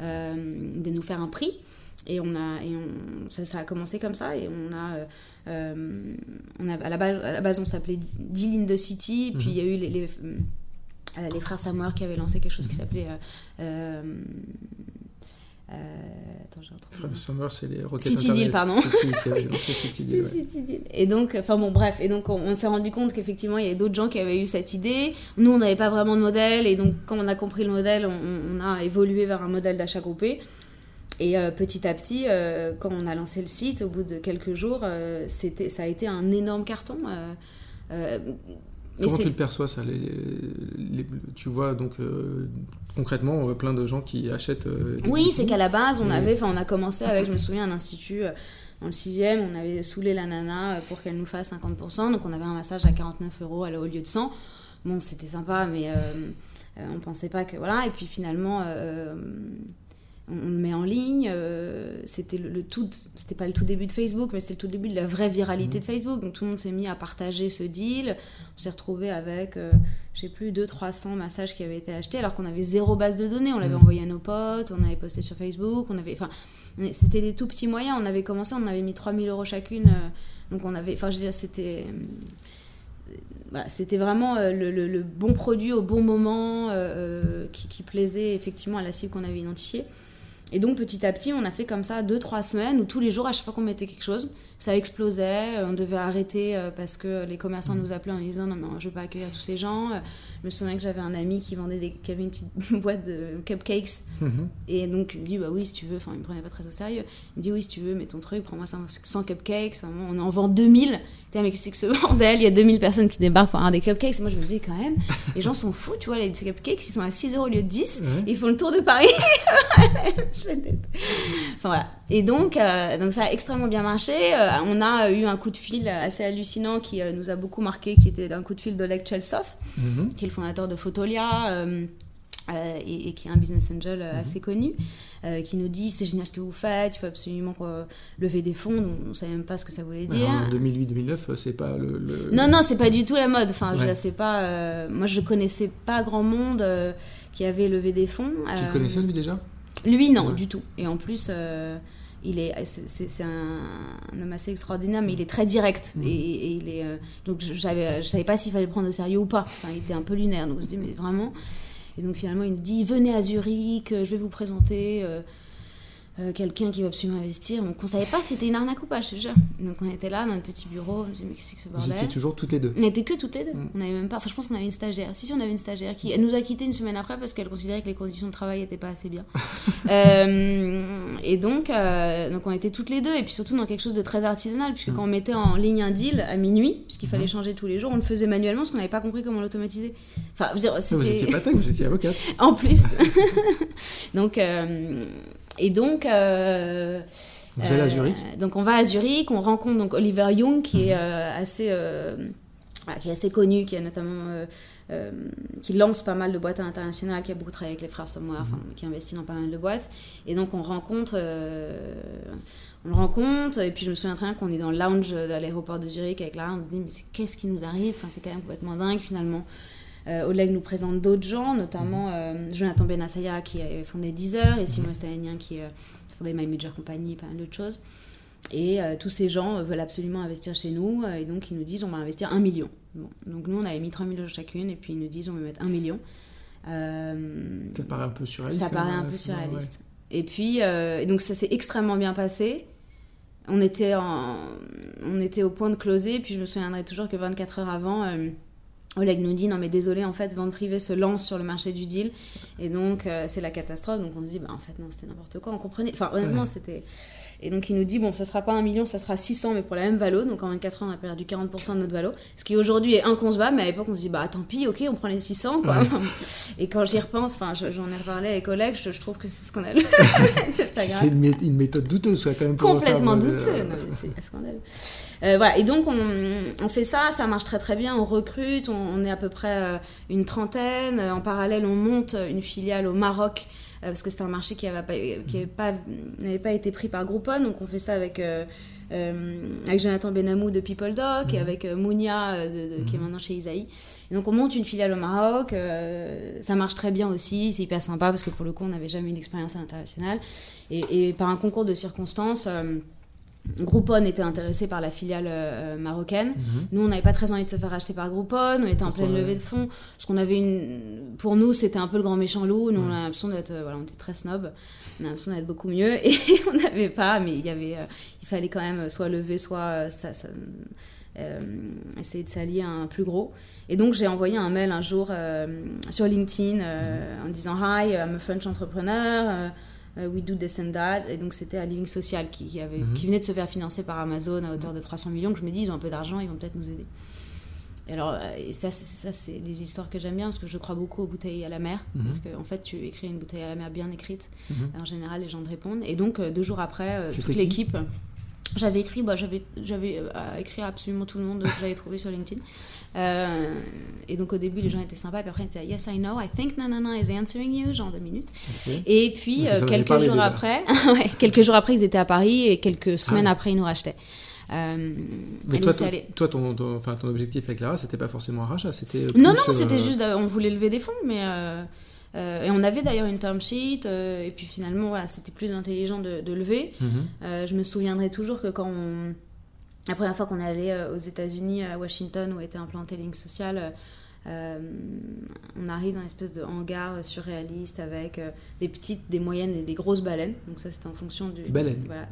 Euh, de nous faire un prix. et on a, et on, ça, ça, a commencé comme ça, et on a, on a à, la base, à la base on s'appelait D de City, puis il y a eu les, les, les frères Samour qui avaient lancé quelque chose qui s'appelait euh, attends, j'ai Summer, c'est les City Deal, pardon. City, Deal, City Deal. Et donc, enfin bon, bref. Et donc, on, s'est rendu compte qu'effectivement, il y avait d'autres gens qui avaient eu cette idée. Nous, on n'avait pas vraiment de modèle. Et donc, quand on a compris le modèle, on, a évolué vers un modèle d'achat groupé. Et euh, petit à petit, euh, quand on a lancé le site, au bout de quelques jours, c'était, ça a été un énorme carton. Comment tu le perçois ça Tu vois donc euh, concrètement euh, plein de gens qui achètent. Euh, oui, c'est qu'à la base on avait, enfin on a commencé avec, je me souviens, un institut dans le sixième, on avait saoulé la nana pour qu'elle nous fasse 50%, donc on avait un massage à 49 euros au lieu de 100. Bon, c'était sympa, mais on pensait pas que voilà. Et puis finalement on le met en ligne. Euh, c'était le, tout, c'était pas le tout début de Facebook, mais c'était le tout début de la vraie viralité mmh. de Facebook. Donc tout le monde s'est mis à partager ce deal. On s'est retrouvé avec, euh, je sais plus, 200-300 massages qui avaient été achetés, alors qu'on avait zéro base de données. On l'avait mmh. envoyé à nos potes, on avait posté sur Facebook, on avait, enfin, c'était des tout petits moyens. On avait commencé, on avait mis 3000 euros chacune. Euh, donc on avait, enfin, je veux dire, c'était voilà, c'était vraiment le, bon produit au bon moment qui, qui, plaisait effectivement à la cible qu'on avait identifiée. Et donc petit à petit, on a fait comme ça deux, trois semaines où tous les jours, à chaque fois qu'on mettait quelque chose, ça explosait. On devait arrêter euh, parce que les commerçants mmh. nous appelaient en disant non mais je veux pas accueillir tous ces gens. Je me souviens que j'avais un ami qui vendait des, qui avait une petite boîte de cupcakes mmh. et donc il me dit bah oui si tu veux. Enfin il me prenait pas très au sérieux. Il me dit oui si tu veux mets ton truc, prends-moi 100 cupcakes. On en vend 2000. T'es mais c'est que ce bordel Il y a 2000 personnes qui débarquent pour un des cupcakes. moi je me disais quand même les gens sont fous tu vois les cupcakes ils sont à 6 euros au lieu de 10. Ils font le tour de Paris. enfin voilà. Et donc, euh, donc ça a extrêmement bien marché. Euh, on a eu un coup de fil assez hallucinant qui euh, nous a beaucoup marqué, qui était un coup de fil d'Oleg Chelsov, mhm. qui est le fondateur de Photolia. Et, qui est un business angel mhm. assez connu, qui nous dit c'est génial ce que vous faites, il faut absolument lever des fonds. On ne savait même pas ce que ça voulait dire. en 2008-2009, c'est pas le, Non, non, c'est pas du tout la mode. Enfin, je sais pas. moi, je connaissais pas grand monde qui avait levé des fonds. Tu le connaissais lui déjà? Lui, non, du tout. Et en plus il est c'est un, homme assez extraordinaire mais il est très direct. Mm. et, il est euh, donc je savais je savais pas s'il fallait le prendre au sérieux ou pas. Enfin, il était un peu lunaire donc je dis mais vraiment. Et donc finalement il me dit venez à Zurich je vais vous présenter euh, euh, quelqu'un qui va absolument investir. Donc on savait pas si c'était une arnaque ou pas, je te jure. Donc on était là dans le petit bureau, on se disait mais qu'est-ce que ce bordel Vous étiez toujours toutes les deux On n'était que toutes les deux. Mm. On avait même pas. Enfin je pense qu'on avait une stagiaire. Si si on avait une stagiaire qui elle nous a quitté une semaine après parce qu'elle considérait que les conditions de travail n'étaient pas assez bien. Euh, et donc euh, donc on était toutes les deux et puis surtout dans quelque chose de très artisanal puisque mm. quand on mettait en ligne un deal à minuit puisqu'il fallait mm. changer tous les jours, on le faisait manuellement parce qu'on n'avait pas compris comment l'automatiser. Enfin je veux dire. Vous étiez pas tech, vous étiez avocate. en plus. donc et donc. Euh, Vous allez à Zurich euh, Donc on va à Zurich, on rencontre donc Oliver Young qui est euh, assez qui est assez connu, qui a notamment qui lance pas mal de boîtes internationales, qui a beaucoup travaillé avec les frères Somewhere, enfin, mhm. qui investit dans pas mal de boîtes. Et donc on rencontre, on le rencontre, et puis je me souviens très bien qu'on est dans le lounge de l'aéroport de Zurich avec là, on se dit mais qu'est-ce qui nous arrive? Enfin c'est quand même complètement dingue finalement. Euh, Oleg nous présente d'autres gens, notamment euh, Jonathan Benassaya qui a fondé Deezer et Simon Stahanien qui a fondé My Major Company et plein d'autres choses. Et euh, tous ces gens veulent absolument investir chez nous et donc ils nous disent on va investir un million. donc nous on avait mis 3 000 euros chacune et puis ils nous disent on va mettre un million. ça paraît un peu surréaliste. Ça paraît un peu surréaliste. Et puis donc ça s'est extrêmement bien passé. On était, on était au point de closer, puis je me souviendrai toujours que 24 heures avant, Oleg nous dit non mais désolé en fait vente privée se lance sur le marché du deal. Et donc euh, c'est la catastrophe. Donc on se dit bah en fait non c'était n'importe quoi. On comprenait enfin honnêtement c'était et donc il nous dit bon ça sera pas un million ça sera 600 mais pour la même valo. Donc en 24 ans on a perdu 40% de notre valo. Ce qui aujourd'hui est inconcevable mais à l'époque on se dit bah tant pis ok on prend les 600 quoi. Et quand j'y repense enfin j'en ai reparlé avec Oleg je, je trouve que c'est scandaleux. C'est une, méthode douteuse ça quand même complètement douteuse c'est scandaleux. Euh, voilà, et donc on, fait ça, ça marche très très bien, on recrute, on, est à peu près euh, une trentaine. En parallèle, on monte une filiale au Maroc euh, parce que c'était un marché qui n'avait pas, pas, pas, été pris par Groupon, donc on fait ça avec avec Jonathan Benamou de People Doc, et mhm. avec Mounia de, qui est mhm. maintenant chez Isaïe. Et donc on monte une filiale au Maroc, ça marche très bien aussi, c'est hyper sympa parce que pour le coup on n'avait jamais eu d'expérience internationale. Et, et, par un concours de circonstances, Groupon était intéressé par la filiale euh, marocaine. Mhm. Nous, on n'avait pas très envie de se faire acheter par Groupon. On était en pleine levée de fonds. Parce qu'on avait une. Pour nous, c'était un peu le grand méchant loup. Nous, on a l'impression d'être. Euh, voilà, on était très snob. On a l'impression d'être beaucoup mieux. Et on n'avait pas. Mais il y avait. Euh, il fallait quand même soit lever, soit. Ça, essayer de s'allier à un plus gros. Et donc, j'ai envoyé un mail un jour sur LinkedIn mhm. en disant Hi, I'm a French entrepreneur. Euh, We Do This and That. Et donc, c'était à Living Social qui, avait, mhm. qui venait de se faire financer par Amazon à hauteur de 300 millions. Que je me dis, ils ont un peu d'argent, ils vont peut-être nous aider. Et alors, euh, et ça, c'est, des histoires que j'aime bien parce que je crois beaucoup aux bouteilles à la mer. Mhm. En fait, tu écris une bouteille à la mer bien écrite. Mhm. En général, les gens te répondent. Et donc, euh, deux jours après, toute l'équipe. J'avais écrit, bah, j'avais, j'avais euh, écrit absolument tout le monde que j'avais trouvé sur LinkedIn. Euh, et donc au début, les gens étaient sympas, puis après, ils disaient Yes, I know, I think Nanana is answering you, genre deux minutes. Et puis, euh, quelques jours après, quelques jours après, ils étaient à Paris et quelques ah semaines après, ils nous rachetaient. Mais toi, toi ton, enfin, ton objectif avec Lara, c'était pas forcément un rachat, c'était. Non, non, c'était juste, on voulait lever des fonds, mais euh, et on avait d'ailleurs une term sheet, euh, et puis finalement, voilà, c'était plus intelligent de, lever. Mhm. Euh, je me souviendrai toujours que quand on... La première fois qu'on est allé aux États-Unis, à Washington, où était implanté Link Social, on arrive dans une espèce de hangar surréaliste avec euh, des petites, des moyennes et des grosses baleines. Donc ça, c'est en fonction du... baleines. Voilà.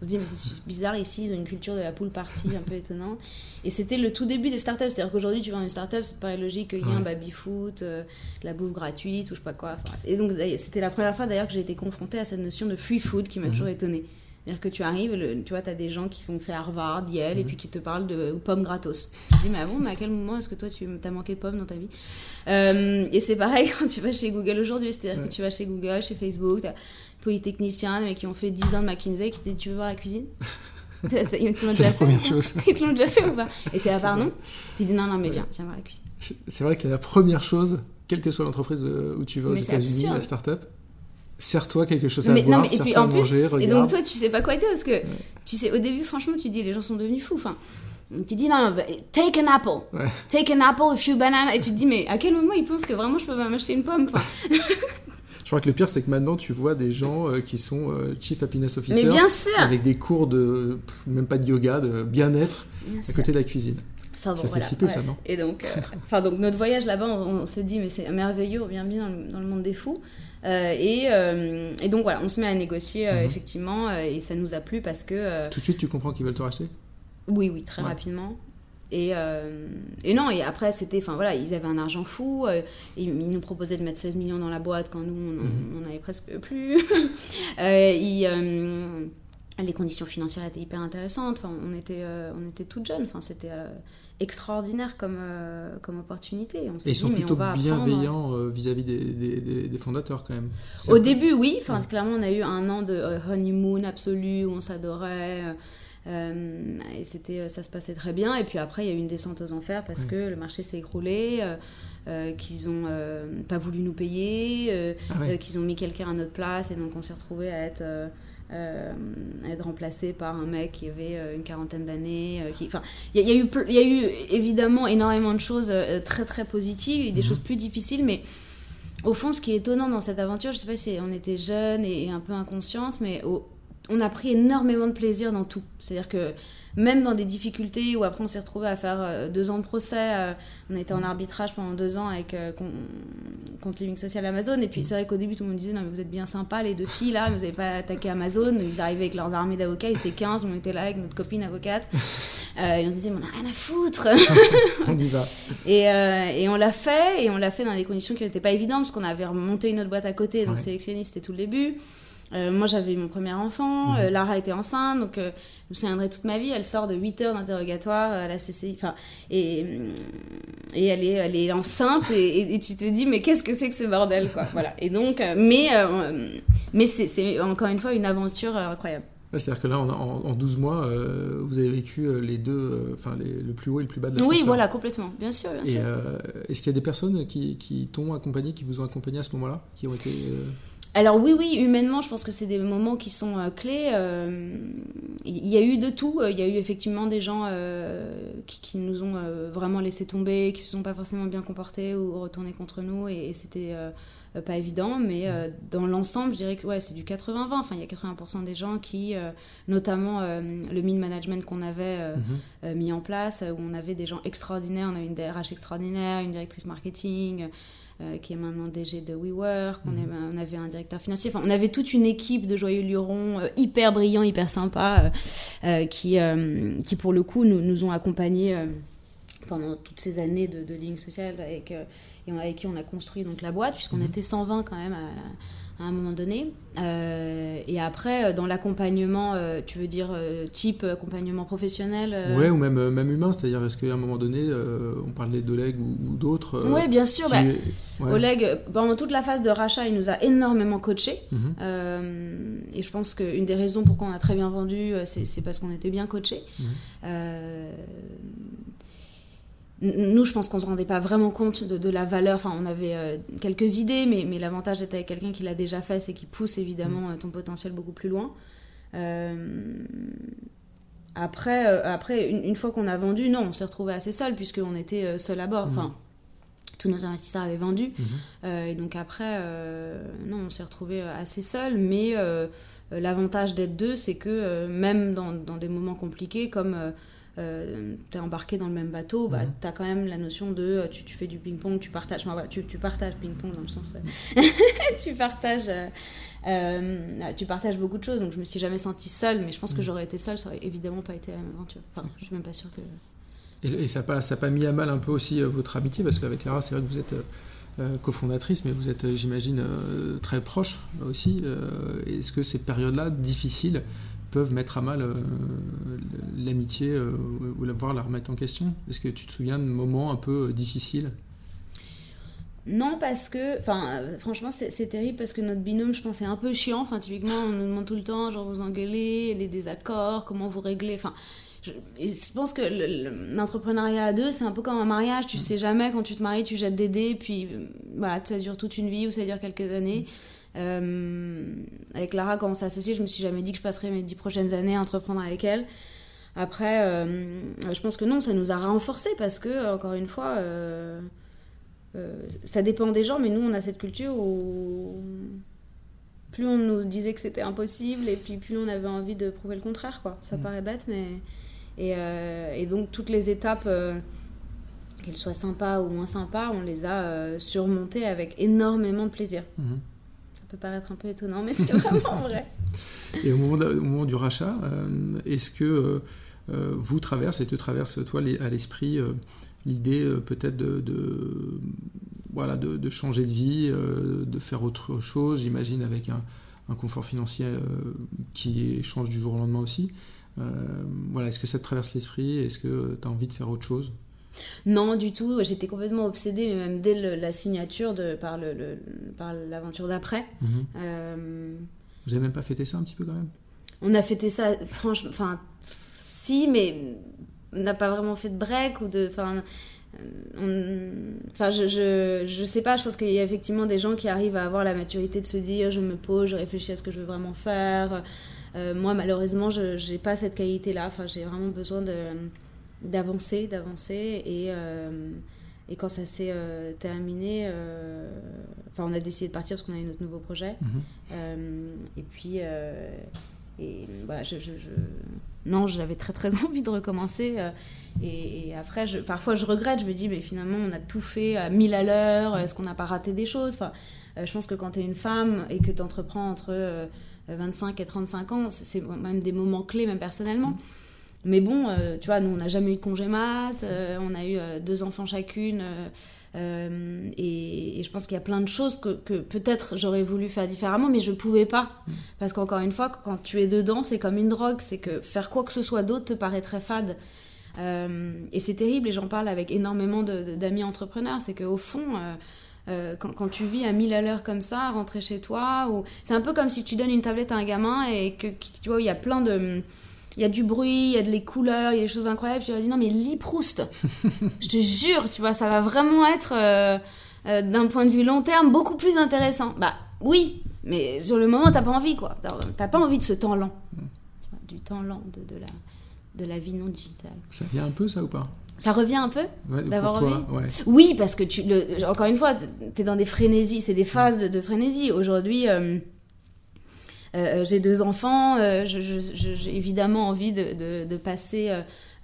On se dit, mais c'est bizarre ici, ils ont une culture de la poule partie un peu étonnante. Et c'était le tout début des startups. C'est-à-dire qu'aujourd'hui, tu vas dans une startup, c'est pas logique qu'il y ait un baby-foot, euh, la bouffe gratuite ou je sais pas quoi. et donc, c'était la première fois d'ailleurs que j'ai été confrontée à cette notion de free food qui m'a mhm. toujours étonnée. C'est-à-dire que tu arrives, tu vois, tu as des gens qui font fait Harvard, Yale, et mhm. puis qui te parlent de pommes gratos. Tu te dis, mais avant, mais à quel moment est-ce que toi, tu as manqué de pommes dans ta vie euh, Et c'est pareil quand tu vas chez Google aujourd'hui. C'est-à-dire que tu vas chez Google, chez Facebook, tu as polytechniciens, des mecs qui ont fait 10 ans de McKinsey, qui te disent, tu veux voir la cuisine c'est la première chose. Ils te l'ont déjà fait ou pas Et t'es là, pardon Tu dis non, non, mais viens, viens voir la cuisine. C'est vrai que la première chose, quelle que soit l'entreprise où tu vas aux États-Unis, la start-up, sers-toi quelque chose à mais, boire, non, mais, et puis, en plus, manger, Et donc toi, tu sais pas quoi être parce que tu sais, au début, franchement, tu dis les gens sont devenus fous. Enfin, tu dis non, bah, take an apple, take an apple, a few bananas, et tu te dis mais à quel moment ils pensent que vraiment je peux m'acheter une pomme enfin, Je crois que le pire, c'est que maintenant, tu vois des gens euh, qui sont euh, Chief Happiness Officer. Mais bien sûr Avec des cours de, même pas de yoga, de bien-être, à côté de la cuisine. Ça fait flipper, ça, non Et donc, euh, enfin, donc, notre voyage là-bas, on, se dit, mais c'est merveilleux, on vient bien dans le monde des fous. Euh, euh, et, donc voilà, on se met à négocier mhm. effectivement, et ça nous a plu parce que. Tout de suite, tu comprends qu'ils veulent te racheter? Oui, oui, très rapidement. Et, et, non, et après, c'était, enfin voilà, ils avaient un argent fou, ils, nous proposaient de mettre 16 millions dans la boîte quand nous, on, mhm. avait presque plus. ils, les conditions financières étaient hyper intéressantes, enfin, on, était, on était toutes jeunes, enfin, c'était extraordinaire comme, euh, comme opportunité. On et ils sont plutôt bienveillants euh, vis-à-vis des, des, fondateurs quand même. Au début, oui. Enfin, Clairement, on a eu un an de euh, honeymoon absolu où on s'adorait. et c'était, ça se passait très bien. Et puis après, il y a eu une descente aux enfers parce que le marché s'est écroulé. qu'ils ont pas voulu nous payer, ah qu'ils ont mis quelqu'un à notre place et donc on s'est retrouvé à être euh, être remplacé par un mec qui avait euh, une quarantaine d'années. Euh, enfin, il y, a eu, il y a eu évidemment énormément de choses très très positives, et des mhm. choses plus difficiles, mais au fond, ce qui est étonnant dans cette aventure, je sais pas si on était jeunes et, un peu inconscientes, mais on a pris énormément de plaisir dans tout. C'est-à-dire que même dans des difficultés où après on s'est retrouvé à faire euh, deux ans de procès, euh, on était en arbitrage pendant deux ans avec euh, contre Living Social Amazon. Et puis c'est vrai qu'au début tout le monde disait non mais vous êtes bien sympa les deux filles là, vous n'avez pas attaqué Amazon. Ils arrivaient avec leurs armées d'avocats, ils étaient 15, on était là avec notre copine avocate. et on se disait mais on n'a rien à foutre. on y va. Et, et on l'a fait et on l'a fait dans des conditions qui n'étaient pas évidentes parce qu'on avait remonté une autre boîte à côté, donc sélectionniste c'était tout le début. Euh, moi, j'avais mon premier enfant, mhm. euh, Lara était enceinte, donc euh, je me souviendrai toute ma vie. Elle sort de 8 heures d'interrogatoire à la CCI, enfin, et, et elle, est, elle est enceinte, et, tu te dis, mais qu'est-ce que c'est que ce bordel, quoi. voilà. Et donc, mais, mais c'est encore une fois une aventure incroyable. C'est-à-dire que là, en, en, 12 mois, vous avez vécu les deux, enfin le plus haut et le plus bas de la Oui, voilà, complètement, bien sûr. Bien et est-ce qu'il y a des personnes qui, qui t'ont accompagné, qui vous ont accompagné à ce moment-là, qui ont été alors oui, oui, humainement, je pense que c'est des moments qui sont euh, clés. Euh, il y a eu de tout. Il y a eu effectivement des gens qui, nous ont vraiment laissé tomber, qui se sont pas forcément bien comportés ou retournés contre nous, et, c'était pas évident. Mais dans l'ensemble, je dirais que ouais, c'est du 80-20. Enfin, il y a 80% des gens qui, notamment le mid management qu'on avait mhm. mis en place, où on avait des gens extraordinaires. On avait une DRH extraordinaire, une directrice marketing. Euh, qui est maintenant DG de WeWork, on, mhm. on, avait un directeur financier, enfin, on avait toute une équipe de joyeux lurons euh, hyper brillants, hyper sympas, euh, qui, qui pour le coup nous, nous ont accompagnés pendant toutes ces années de, de ligne sociale avec, et avec qui on a construit donc la boîte, puisqu'on mhm. était 120 quand même à, à un moment donné. Euh, et après, euh, dans l'accompagnement, euh, tu veux dire type accompagnement professionnel Ouais, ou même, même humain, c'est-à-dire est-ce qu'à un moment donné, on parlait d'Oleg ou, ou d'autres Oui, bien sûr. Bah, Oleg, pendant toute la phase de rachat, il nous a énormément coaché. Mhm. et je pense qu'une des raisons pourquoi on a très bien vendu, c'est parce qu'on était bien coaché. Mhm. Nous, je pense qu'on ne se rendait pas vraiment compte de, la valeur. Enfin, on avait euh, quelques idées, mais, mais l'avantage d'être avec quelqu'un qui l'a déjà fait, c'est qu'il pousse évidemment mm. euh, ton potentiel beaucoup plus loin. Euh, après, après une, fois qu'on a vendu, non, on s'est retrouvé assez seul, puisqu'on était seul à bord. Mm. Enfin, tous nos investisseurs avaient vendu. Mm-hmm. et donc après, non, on s'est retrouvé assez seul, mais l'avantage d'être deux, c'est que même dans, dans, des moments compliqués, comme euh, tu es embarqué dans le même bateau, bah, mhm. tu as quand même la notion de euh, tu, tu fais du ping-pong, tu partages, tu, tu, partages ping-pong dans le sens. Euh, tu partages. tu partages beaucoup de choses, donc je me suis jamais sentie seule, mais je pense que mhm. j'aurais été seule, ça aurait évidemment pas été une aventure. Enfin, je suis même pas sûre que. Et, ça n'a pas, ça pas mis à mal un peu aussi votre amitié, parce qu'avec Lara, c'est vrai que vous êtes cofondatrice, mais vous êtes, j'imagine, très proche aussi. Est-ce que ces périodes-là, difficiles, peuvent mettre à mal euh, l'amitié euh, ou voire la remettre en question? Est-ce que tu te souviens de moments un peu euh, difficiles? Non, parce que, enfin, franchement, c'est terrible parce que notre binôme, je pense, est un peu chiant. Enfin, typiquement, on nous demande tout le temps, genre, vous engueulez, les désaccords, comment vous réglez. Enfin, je, pense que l'entrepreneuriat à deux, c'est un peu comme un mariage. Tu sais jamais, quand tu te maries, tu jettes des dés, puis voilà, ça dure toute une vie ou ça dure quelques années. Euh, avec Lara, quand on s'est associé, je me suis jamais dit que je passerais mes dix prochaines années à entreprendre avec elle. Après, euh, je pense que non, ça nous a renforcés parce que, encore une fois, euh, ça dépend des gens, mais nous, on a cette culture où plus on nous disait que c'était impossible et puis plus on avait envie de prouver le contraire, quoi. Ça mm. paraît bête, mais... Et, et, donc, toutes les étapes, qu'elles soient sympas ou moins sympas, on les a surmontées avec énormément de plaisir. Mm-hmm peut paraître un peu étonnant, mais c'est vraiment vrai. Et au moment, du rachat, euh, est-ce que euh, euh, vous traverse et te traverse toi à l'esprit l'idée peut-être de, voilà, de, changer de vie, de faire autre chose, j'imagine avec un, confort financier qui change du jour au lendemain aussi. voilà, est-ce que ça te traverse l'esprit? Est-ce que tu as envie de faire autre chose? Non, du tout. J'étais complètement obsédée, même dès la signature, de, par, le, par l'aventure d'après. Mhm. Euh, Vous avez même pas fêté ça un petit peu quand même? On a fêté ça, franchement, enfin, si, mais on n'a pas vraiment fait de break ou de. Enfin, Enfin, je, je, je, sais pas, je pense qu'il y a effectivement des gens qui arrivent à avoir la maturité de se dire je me pose, je réfléchis à ce que je veux vraiment faire. Euh, moi, malheureusement, je n'ai pas cette qualité-là. Enfin, j'ai vraiment besoin de d'avancer, d'avancer. Et, euh, et quand ça s'est euh, terminé, euh, enfin, on a décidé de partir parce qu'on a eu notre nouveau projet. Mhm. et puis, et voilà, je, je, non, j'avais très très envie de recommencer. Et, après, je, parfois, je regrette. Je me dis, mais finalement, on a tout fait à 1000 à l'heure. Est-ce qu'on n'a pas raté des choses? Enfin, Je pense que quand tu es une femme et que tu entreprends entre 25 et 35 ans, c'est même des moments clés, même personnellement. Mhm. Mais bon, euh, tu vois, nous, on n'a jamais eu de congé mat, euh, on a eu euh, deux enfants chacune. Et, je pense qu'il y a plein de choses que, peut-être j'aurais voulu faire différemment, mais je ne pouvais pas. Parce qu'encore une fois, quand tu es dedans, c'est comme une drogue. C'est que faire quoi que ce soit d'autre te paraît très fade. et c'est terrible, et j'en parle avec énormément d'amis entrepreneurs. C'est qu'au fond, quand, tu vis à 1000 à l'heure comme ça, rentrer chez toi, ou... c'est un peu comme si tu donnes une tablette à un gamin et que, tu vois, il y a plein de il y a du bruit, il y a des couleurs, il y a des choses incroyables. Je lui ai dit non mais lis Proust. je te jure, tu vois, ça va vraiment être euh, euh, d'un point de vue long terme beaucoup plus intéressant. Bah oui, Mais sur le moment, t'as pas envie, quoi. T'as pas envie de ce temps lent. Mm. du temps lent de, de, la, de la vie non digitale. Ça vient un peu, ça, ou pas? Ça revient un peu d'avoir envie? Oui, parce que tu, le, encore une fois, tu es dans des frénésies, c'est des phases de, frénésie. Aujourd'hui, euh, euh, j'ai deux enfants, euh, j'ai évidemment envie de, de passer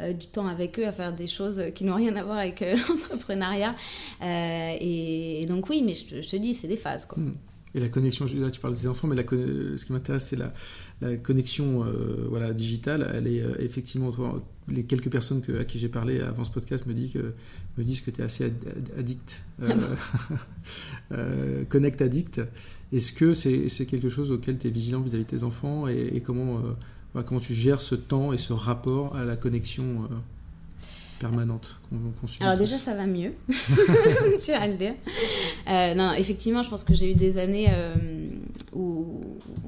du temps avec eux à faire des choses qui n'ont rien à voir avec l'entrepreneuriat. Et, donc oui, mais je, te dis, c'est des phases. Quoi. Hmm. Et la connexion, là tu parles des enfants, mais la, ce qui m'intéresse, c'est la, la, connexion euh, voilà, digitale. Elle est euh, effectivement, les quelques personnes que, à qui j'ai parlé avant ce podcast me, dit que, me disent que tu es assez addict, euh, euh, connect addict. Est-ce que c'est quelque chose auquel tu es vigilant vis-à-vis de tes enfants et, comment, comment tu gères ce temps et ce rapport à la connexion permanente Alors déjà, ça va mieux, tu vas le dire. Euh, non, effectivement, je pense que j'ai eu des années euh, où,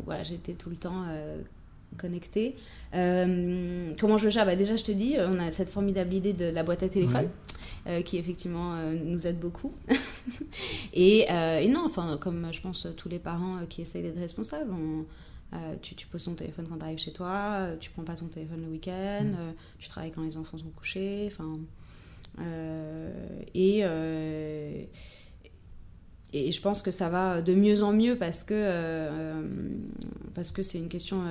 voilà, j'étais tout le temps euh, connectée. comment je le gère? Bah, Déjà, je te dis, on a cette formidable idée de la boîte à téléphone. qui effectivement nous aide beaucoup. et, et, non, enfin, comme je pense tous les parents qui essayent d'être responsables, on, euh, tu, poses ton téléphone quand tu arrives chez toi, euh, tu prends pas ton téléphone le week-end, mm. euh, tu travailles quand les enfants sont couchés. Enfin, et, et je pense que ça va de mieux en mieux parce que parce que c'est une question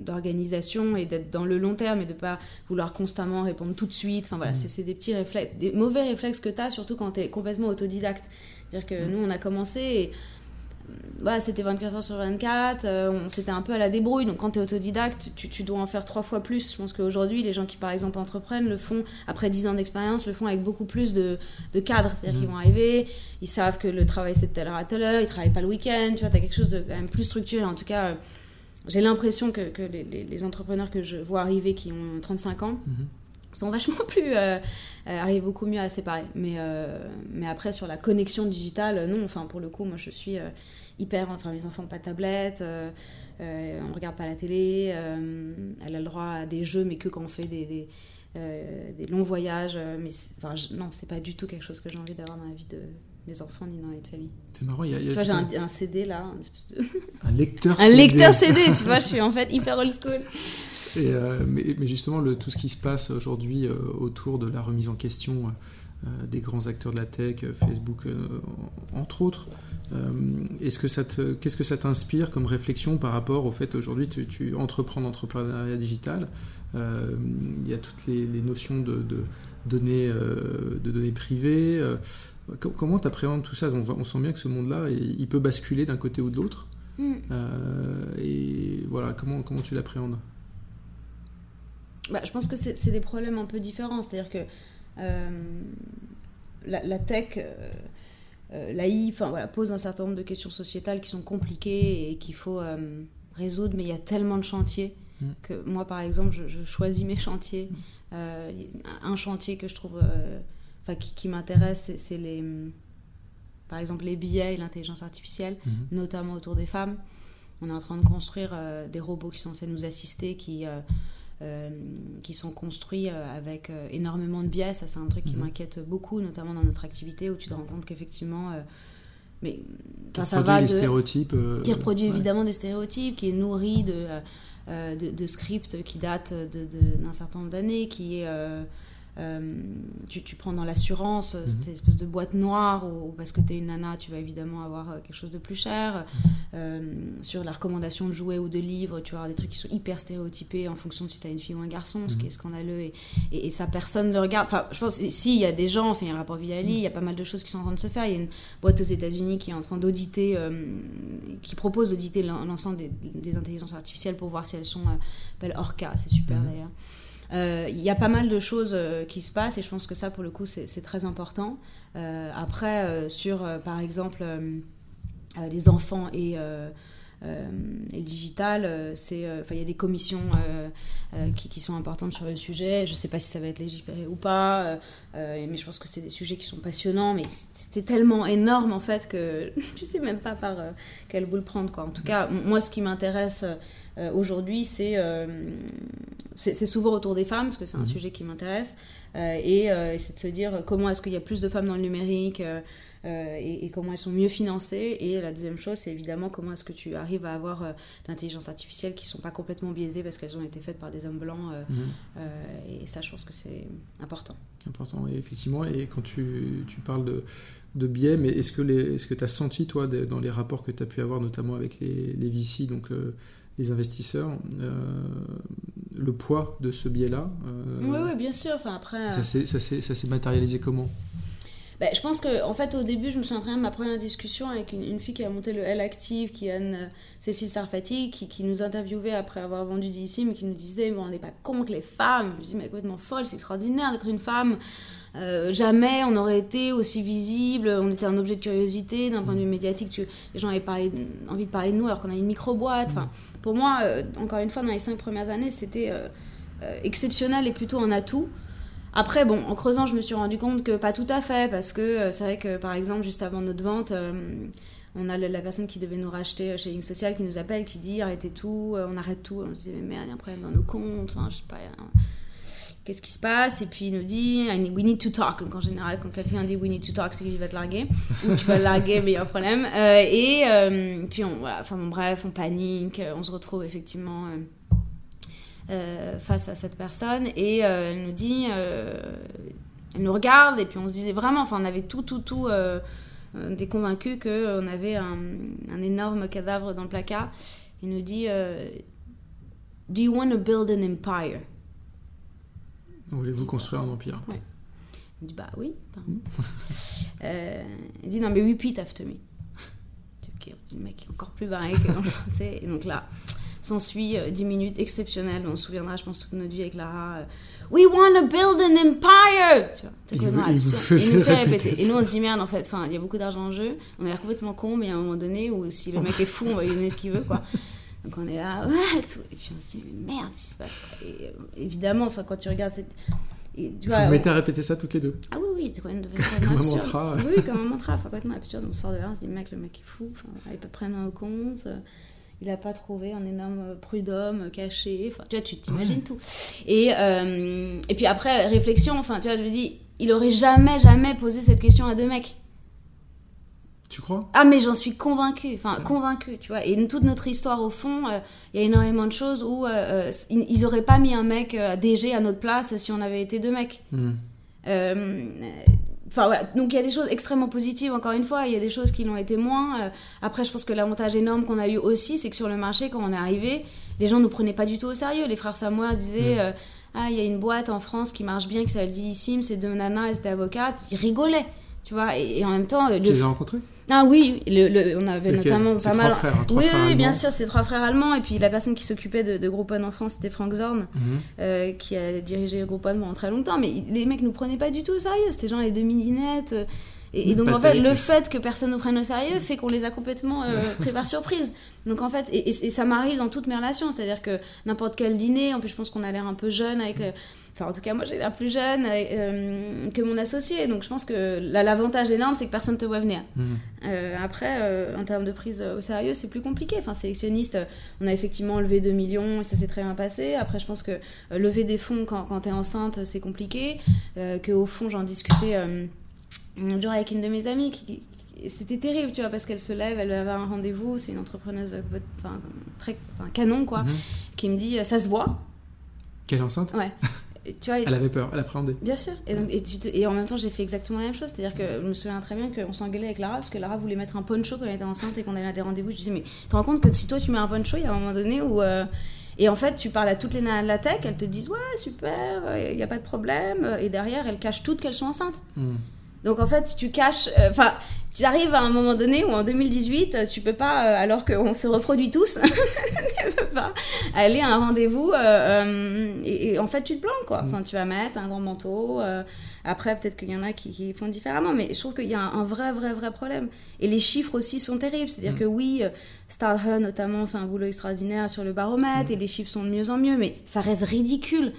d'organisation et d'être dans le long terme et de pas vouloir constamment répondre tout de suite. Enfin voilà, mm. c'est des petits réflexes, des mauvais réflexes que tu as, surtout quand tu es complètement autodidacte. C'est-à-dire que mm. nous, on a commencé et bah, c'était 24 heures sur 24, euh, c'était un peu à la débrouille. Donc quand tu es autodidacte, tu, tu, dois en faire trois fois plus. Je pense qu'aujourd'hui, les gens qui par exemple entreprennent le font, après 10 ans d'expérience, le font avec beaucoup plus de, de cadres. C'est-à-dire qu'ils mmh. vont arriver, ils savent que le travail c'est de telle heure à telle heure, ils travaillent pas le week-end, tu vois, tu as quelque chose de quand même plus structuré. En tout cas, euh, j'ai l'impression que, que les, les, entrepreneurs que je vois arriver qui ont 35 ans, mmh. Sont vachement plus euh, arrivent beaucoup mieux à séparer mais mais après sur la connexion digitale non enfin pour le coup moi je suis hyper. Enfin, mes enfants pas de tablette, euh, euh, on regarde pas la télé, euh, elle a le droit à des jeux, mais que quand on fait des, des, des longs voyages. Mais enfin, non, c'est pas du tout quelque chose que j'ai envie d'avoir dans la vie de mes enfants ni dans de famille. C'est marrant, il y a. Vois, j'ai un, CD là. Un, lecteur CD. Un lecteur CD, tu vois, je suis en fait hyper old school. Et mais, mais, justement, le, tout ce qui se passe aujourd'hui autour de la remise en question des grands acteurs de la tech, Facebook entre autres, euh, est-ce que ça te, qu'est-ce que ça t'inspire comme réflexion par rapport au fait aujourd'hui tu, tu entreprends l'entrepreneuriat digital euh, Il y a toutes les, notions de, données, euh, de données privées. Comment tu appréhendes tout ça? On, sent bien que ce monde-là, il peut basculer d'un côté ou de l'autre. Mm. et voilà, comment, comment tu l'appréhendes? Bah, Je pense que c'est, des problèmes un peu différents. C'est-à-dire que la, la, tech euh, l'AI voilà, pose un certain nombre de questions sociétales qui sont compliquées et qu'il faut euh, résoudre, mais il y a tellement de chantiers mm. que moi, par exemple, je, choisis mes chantiers. Mm. Euh, un chantier que je trouve, enfin, qui, qui m'intéresse, c'est les, par exemple, les billets et l'intelligence artificielle, mm-hmm. notamment autour des femmes. On est en train de construire des robots qui sont censés nous assister, qui euh, qui sont construits euh, avec euh, énormément de biais. Ça, c'est un truc qui mhm. m'inquiète beaucoup, notamment dans notre activité, où tu te rends compte qu'effectivement mais qui ça va des stéréotypes qui reproduit évidemment des stéréotypes qui est nourri de, de, scripts qui datent d'un de, certain nombre d'années qui est euh, tu, tu, prends dans l'assurance mhm. cette espèce de boîte noire ou parce que tu es une nana, tu vas évidemment avoir euh, quelque chose de plus cher. Euh, sur la recommandation de jouets ou de livres, tu vas avoir des trucs qui sont hyper stéréotypés en fonction de si tu as une fille ou un garçon, ce qui mhm. est scandaleux et, et, ça personne le regarde. Enfin, je pense, si, il y a des gens, enfin, il y a le rapport Viali, il y a pas mal de choses qui sont en train de se faire. Il y a une boîte aux États-Unis qui est en train d'auditer, qui propose d'auditer l'ensemble des, des, intelligences artificielles pour voir si elles sont, appellent Orca, c'est super mhm. d'ailleurs. Euh, il y a pas mal de choses euh, qui se passent et je pense que ça, pour le coup, c'est très important. Euh, après, sur, par exemple, les enfants et... le digital, il y a des commissions qui, sont importantes sur le sujet. Je ne sais pas si ça va être légiféré ou pas, mais je pense que c'est des sujets qui sont passionnants. Mais c'était tellement énorme en fait que tu sais même pas par quel bout le prendre. Quoi. En tout cas, moi, ce qui m'intéresse aujourd'hui, c'est c'est souvent autour des femmes, parce que c'est un Mhm. sujet qui m'intéresse, euh, et euh, c'est de se dire comment est-ce qu'il y a plus de femmes dans le numérique, euh, euh, et, et comment elles sont mieux financées. Et la deuxième chose, c'est évidemment comment est-ce que tu arrives à avoir euh, d'intelligence artificielle qui sont pas complètement biaisées parce qu'elles ont été faites par des hommes blancs. euh, Mhm. euh, et ça, je pense que c'est important. Important, et effectivement. Et quand tu, tu parles de, de biais, mais est-ce que tu que as senti, toi, dans les rapports que tu as pu avoir, notamment avec les, les VC, donc euh, les investisseurs, euh, le poids de ce biais-là euh, Oui, oui, bien sûr. Enfin, après, euh, Ça s'est ça s'est- matérialisé comment? Ben, je pense que en fait au début je me souviens très bien de ma première discussion avec une, une fille qui a monté le L Active, qui est Anne euh, Cécile Sarfati, qui, qui nous interviewait après avoir vendu d'ici, mais qui nous disait bon, on n'est pas contre les femmes. Je me dis mais complètement folle, c'est extraordinaire d'être une femme. Euh, jamais on aurait été aussi visible, on était un objet de curiosité d'un point de vue médiatique. Tu, les gens avaient parlé, envie de parler de nous alors qu'on a une micro-boîte. Enfin, pour moi, euh, encore une fois, dans les cinq premières années, c'était euh, euh, exceptionnel et plutôt un atout. Après, bon, en creusant, je me suis rendu compte que pas tout à fait, parce que c'est vrai que, par exemple, juste avant notre vente, on a la, personne qui devait nous racheter chez Link Social qui nous appelle, qui dit arrêtez tout, on arrête tout. On se disait, mais merde, il y a un problème dans nos comptes, enfin, je sais pas, qu'est-ce qui se passe Et puis il nous dit, we need to talk. Donc en général, quand quelqu'un dit we need to talk, c'est qu'il va te larguer, ou tu vas le larguer, mais il y a un problème. Euh, et euh, puis, on, voilà, enfin, bon, bref, on panique, euh, on se retrouve effectivement. face à cette personne et elle nous dit elle nous regarde et puis on se disait vraiment enfin on avait tout tout tout on était convaincus qu'on avait un, un énorme cadavre dans le placard il nous dit do you want to build an empire? Voulez-vous construire un empire il dit bah oui pardon. Euh, il dit non mais repeat after me. Ok le mec est encore plus barré que dans le français. Et donc là s'ensuit euh, 10 minutes exceptionnelles. On se souviendra je pense toute notre vie avec Lara euh, we want to build an empire! Tu vois Il il il fait répéter répéter. Et nous on se dit merde en fait il y a beaucoup d'argent en jeu. On a l'air complètement con mais à un moment donné où si le mec est fou on va lui donner ce qu'il veut quoi donc on est là ouais tout et puis on se dit mais merde se passe et euh, évidemment enfin quand tu regardes cette et, tu vois, vous on- mettez à répéter ça toutes les deux ah oui, oui, devenu Comme un mantra. Oui, comme un mantra, enfin, complètement absurde. On sort de là, on se dit, mec, le mec est fou, enfin, il peut prendre en compte, il n'a pas trouvé un énorme prud'homme caché, enfin, tu vois, tu t'imagines tout. Et, euh, et puis après, réflexion, enfin, tu vois, je me dis, il aurait jamais, jamais posé cette question à deux mecs. Tu crois? Ah, mais j'en suis convaincue, enfin, convaincue, tu vois. Et toute notre histoire, au fond, euh, il y a énormément de choses où euh, euh, ils ils auraient pas mis un mec euh, DG à notre place si on avait été deux mecs. Hmm. Enfin voilà, donc il y a des choses extrêmement positives, encore une fois, il y a des choses qui l'ont été moins. Après, je pense que l'avantage énorme qu'on a eu aussi, c'est que sur le marché, quand on est arrivé, les gens nous prenaient pas du tout au sérieux. Les frères Samoa disaient euh, Ah, il y a une boîte en France qui marche bien, qui s'appelle Dissime, c'est deux nanas, elles étaient avocates. Ils rigolaient, tu vois, et, et en même temps. Tu le- les as rencontrés? Ah oui, le, le- on avait notamment pas mal. frères, hein, trois oui, oui, bien sûr, c'est trois frères allemands. Et puis la personne qui s'occupait de, de Groupon en France, c'était Frank Zorn Mhm. euh, qui a dirigé Groupon pendant très longtemps, mais les mecs nous prenaient pas du tout au sérieux. C'était genre les demi-dinettes. euh, et, et donc en fait, le fait que personne nous prenne au sérieux fait qu'on les a complètement euh, pris par surprise. Donc en fait, et, et- et ça m'arrive dans toutes mes relations, c'est-à-dire que n'importe quel dîner, en plus je pense qu'on a l'air un peu jeune avec, euh, enfin en tout cas moi j'ai l'air plus jeune euh, que mon associé, donc je pense que là, l'avantage énorme c'est que personne te voit venir. Mhm. Euh, après, euh, en termes de prise au sérieux, c'est plus compliqué. Enfin, sélectionniste, euh, on a effectivement levé 2 millions et ça s'est très bien passé. Après, je pense que euh, lever des fonds quand, quand t'es enceinte, c'est compliqué. Euh, que au fond, j'en discutais euh, un jour avec une de mes amies qui, qui- c'était terrible, tu vois, parce qu'elle se lève, elle va avoir un rendez-vous, c'est une entrepreneuse euh, enfin, très enfin, canon, quoi, Mhm. qui me dit, euh, ça se voit. Qu'elle enceinte? Ouais. Tu vois, Elle avait peur, elle appréhendait. Bien sûr. Et, donc, et, tu te- et en même temps, j'ai fait exactement la même chose. C'est-à-dire que je me souviens très bien qu'on s'engueulait avec Lara parce que Lara voulait mettre un poncho quand elle était enceinte et qu'on allait à des rendez-vous. Je disais, mais tu te rends compte que si toi tu mets un poncho, il y a un moment donné où. euh, Et en fait, tu parles à toutes les nanas de la tech, elles te disent, ouais, super, il n'y a pas de problème. Et derrière, elles cachent toutes qu'elles sont enceintes. Mhm. Donc en fait, tu caches. euh, Enfin, tu arrives à un moment donné où en 2018, euh, tu peux pas, euh, alors qu'on se reproduit tous, tu peux pas aller à un rendez-vous euh, euh, et, et en fait, tu te plantes quoi. Enfin, tu vas mettre un grand manteau. euh, après, peut-être qu'il y en a qui, qui font différemment, mais je trouve qu'il y a un, un vrai, vrai, vrai problème. Et les chiffres aussi sont terribles. C'est-à-dire que oui, StarHub notamment fait un boulot extraordinaire sur le baromètre et les chiffres sont de mieux en mieux, mais ça reste ridicule.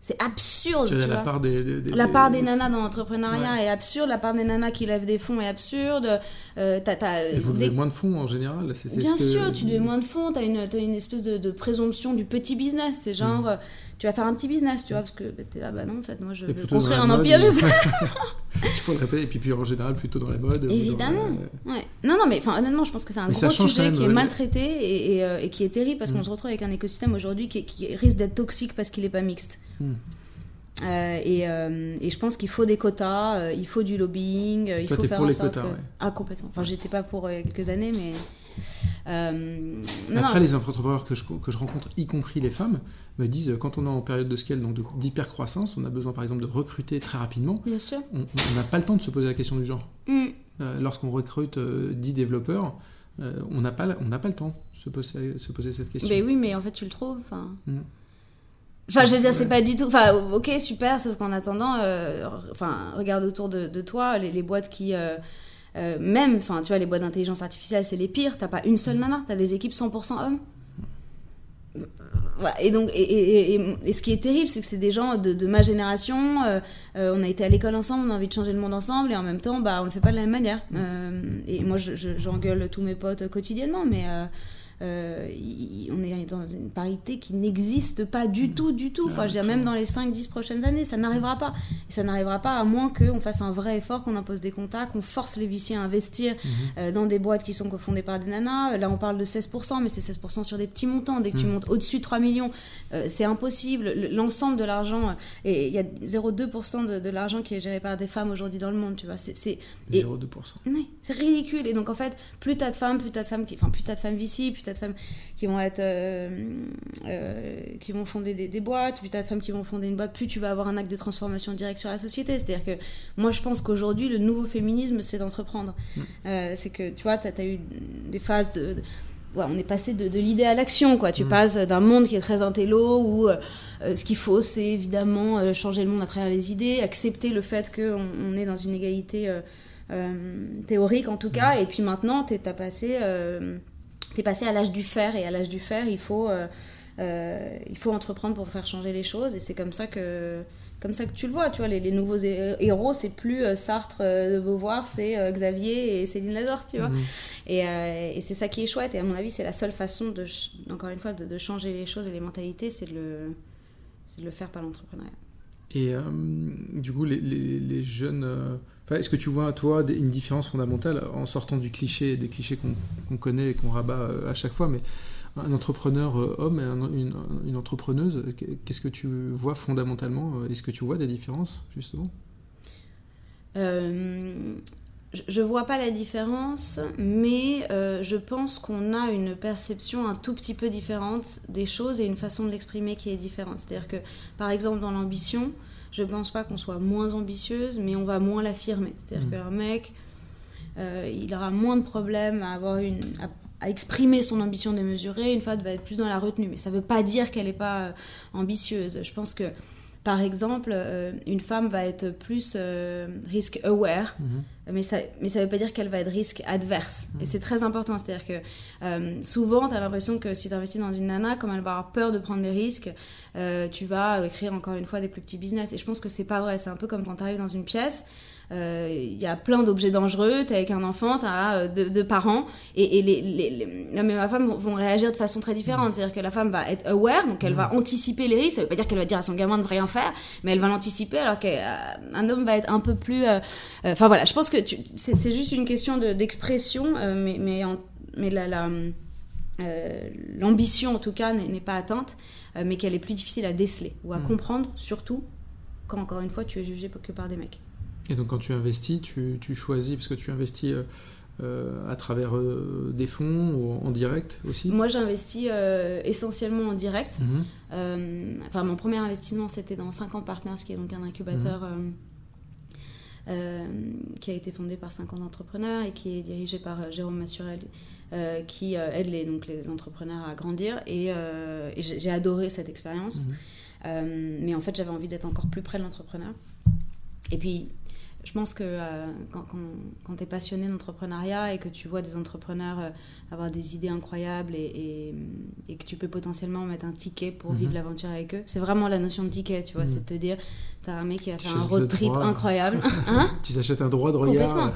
C'est absurde. Tu tu as la vois. part des. des- des- La part des nanas dans l'entrepreneuriat est absurde, la part des nanas qui lèvent des fonds est absurde. Euh, t'as Et vous levez moins de fonds en général c'est- c'est Bien que- sûr, tu devais moins de fonds, une, t'as une espèce de, de présomption du petit business. C'est genre, euh, tu vas faire un petit business, tu vois, parce que bah, t'es là, bah non, en fait, moi je veux construire un empire, je sais. et puis, puis en général, plutôt dans la mode. Évidemment. Ouais. Non, non, mais honnêtement, je pense que c'est un gros sujet qui est maltraité et, et, euh, et, qui est terrible parce qu'on mm. se retrouve avec un écosystème aujourd'hui qui, qui, risque d'être toxique parce qu'il n'est pas mixte. Mm. Euh, et, euh, et, je pense qu'il faut des quotas, il faut du lobbying, il faut faire pour en les sorte quotas, que... Ah, complètement. Enfin, j'étais pas pour il quelques années, mais euh, Après, les entrepreneurs que je, que je rencontre, y compris les femmes, me disent quand on est en période de scale, donc d'hypercroissance, on a besoin par exemple de recruter très rapidement. Bien sûr. On n'a pas le temps de se poser la question du genre. Mm. Euh, lorsqu'on recrute 10 euh, développeurs, on n'a pas, on pas le temps de se poser, se poser cette question. Mais oui, mais en fait, tu le trouves. Enfin. Mm. Enfin, je veux dire, c'est pas du tout. Enfin, ok, super, sauf qu'en attendant, enfin, regarde autour de, de toi les, les, boîtes qui, euh, même, enfin, tu vois, les boîtes d'intelligence artificielle, c'est les pires. T'as pas une seule nana, t'as des équipes 100% hommes. Et donc, et, et, ce qui est terrible, c'est que c'est des gens de, ma génération. Euh, euh, on a été à l'école ensemble, on a envie de changer le monde ensemble, et en même temps, bah, on le fait pas de la même manière. et moi, j'engueule je, tous mes potes quotidiennement, mais euh, on est dans une parité qui n'existe pas du tout, du tout. Enfin, je veux dire, même dans les 5-10 prochaines années, ça n'arrivera pas. Et ça n'arrivera pas à moins qu'on fasse un vrai effort, qu'on impose des contacts, qu'on force les viciers à investir mhm. euh, dans des boîtes qui sont cofondées par des nanas. Là, on parle de 16%, mais c'est 16% sur des petits montants. Dès que tu mhm. montes au-dessus de 3 millions, euh, c'est impossible. L'ensemble de l'argent, et il y a 0,2% de, de l'argent qui est géré par des femmes aujourd'hui dans le monde, tu vois. C'est 0,2%. Oui, c'est ridicule. Et donc, en fait, plus t'as de femmes, plus t'as de femmes qui, enfin, plus t'as de femmes VC, plus de femmes qui vont être, euh, euh, qui vont fonder des, boîtes, plus t'as de femmes qui vont fonder une boîte, plus tu vas avoir un acte de transformation directe sur la société. C'est-à-dire que moi, je pense qu'aujourd'hui, le nouveau féminisme, c'est d'entreprendre. Mm. Euh, c'est que, tu vois, t'as as eu des phases de, on est passé de, l'idée à l'action, quoi. Tu mm. passes d'un monde qui est très intello où ce qu'il faut, c'est évidemment changer le monde à travers les idées, accepter le fait qu'on on est dans une égalité théorique en tout cas, mm. et puis maintenant, tu as passé tu es passé à l'âge du fer et à l'âge du fer, il faut, euh, euh, il faut entreprendre pour faire changer les choses et c'est comme ça que comme ça que tu le vois, tu vois, les, nouveaux héros, c'est plus euh, Sartre de Beauvoir, c'est Xavier et Céline Lazare, tu vois. Mhm. Et, et c'est ça qui est chouette. Et à mon avis, c'est la seule façon, de, encore une fois, de, changer les choses et les mentalités, c'est de, le, de le faire par l'entrepreneuriat. Et du coup, les, jeunes est-ce que tu vois, toi, une différence fondamentale en sortant du cliché, des clichés qu'on connaît et qu'on rabat euh, à chaque fois, mais un entrepreneur euh, homme et une, entrepreneuse, qu'est-ce que tu vois fondamentalement Est-ce que tu vois des différences, justement? Euh, Je vois pas la différence, mais je pense qu'on a une perception un tout petit peu différente des choses et une façon de l'exprimer qui est différente. C'est-à-dire que, par exemple, dans l'ambition, je pense pas qu'on soit moins ambitieuse, mais on va moins l'affirmer. C'est-à-dire mm. qu'un mec, euh, il aura moins de problèmes à avoir une à, exprimer son ambition démesurée. Une femme va être plus dans la retenue, mais ça veut pas dire qu'elle n'est pas euh, ambitieuse. Je pense que par exemple, euh, une femme va être plus risk aware, mm-hmm. mais ça mais ça veut pas dire qu'elle va être risque adverse. Et mm. c'est très important. C'est-à-dire que souvent, tu as l'impression que si tu investis dans une nana, comme elle va avoir peur de prendre des risques, euh, tu vas écrire encore une fois des plus petits business. Et je pense que c'est pas vrai. C'est un peu comme quand tu arrives dans une pièce. Euh, il y a plein d'objets dangereux, tu es avec un enfant, tu as euh, deux, parents, et, les, les, Non, mais ma femme vont, réagir de façon très différente. C'est-à-dire que la femme va être aware, donc elle va anticiper les risques. Ça veut pas dire qu'elle va dire à son gamin de rien faire, mais elle va l'anticiper, alors qu'un homme va être un peu plus. Enfin voilà, je pense que c'est juste une question d'expression, mais, mais, mais la. l'ambition en tout cas n'est pas atteinte euh, mais qu'elle est plus difficile à déceler ou à mm. comprendre, surtout quand, encore une fois, tu es jugé que par des mecs. Et donc, quand tu investis, tu, tu choisis, parce que tu investis euh, euh, à travers des fonds ou en direct aussi? Moi, j'investis essentiellement en direct. Mm-hmm. enfin, mon premier investissement, c'était dans 50 Partners, qui est donc un incubateur. Mm-hmm. qui a été fondé par 50 entrepreneurs et qui est dirigé par Jérôme Massurel, euh, qui euh, aide les, donc, les entrepreneurs à grandir. Et, euh, j'ai adoré cette expérience. Mhm. mais en fait, j'avais envie d'être encore plus près de l'entrepreneur. Et puis, je pense que quand, quand, tu es passionné d'entrepreneuriat et que tu vois des entrepreneurs avoir des idées incroyables et, et, que tu peux potentiellement mettre un ticket pour vivre mhm. l'aventure avec eux, c'est vraiment la notion de ticket, tu vois, mhm. c'est de te dire, tu as un mec qui va faire un road trip incroyable. Hein tu t'achètes un droit de regard.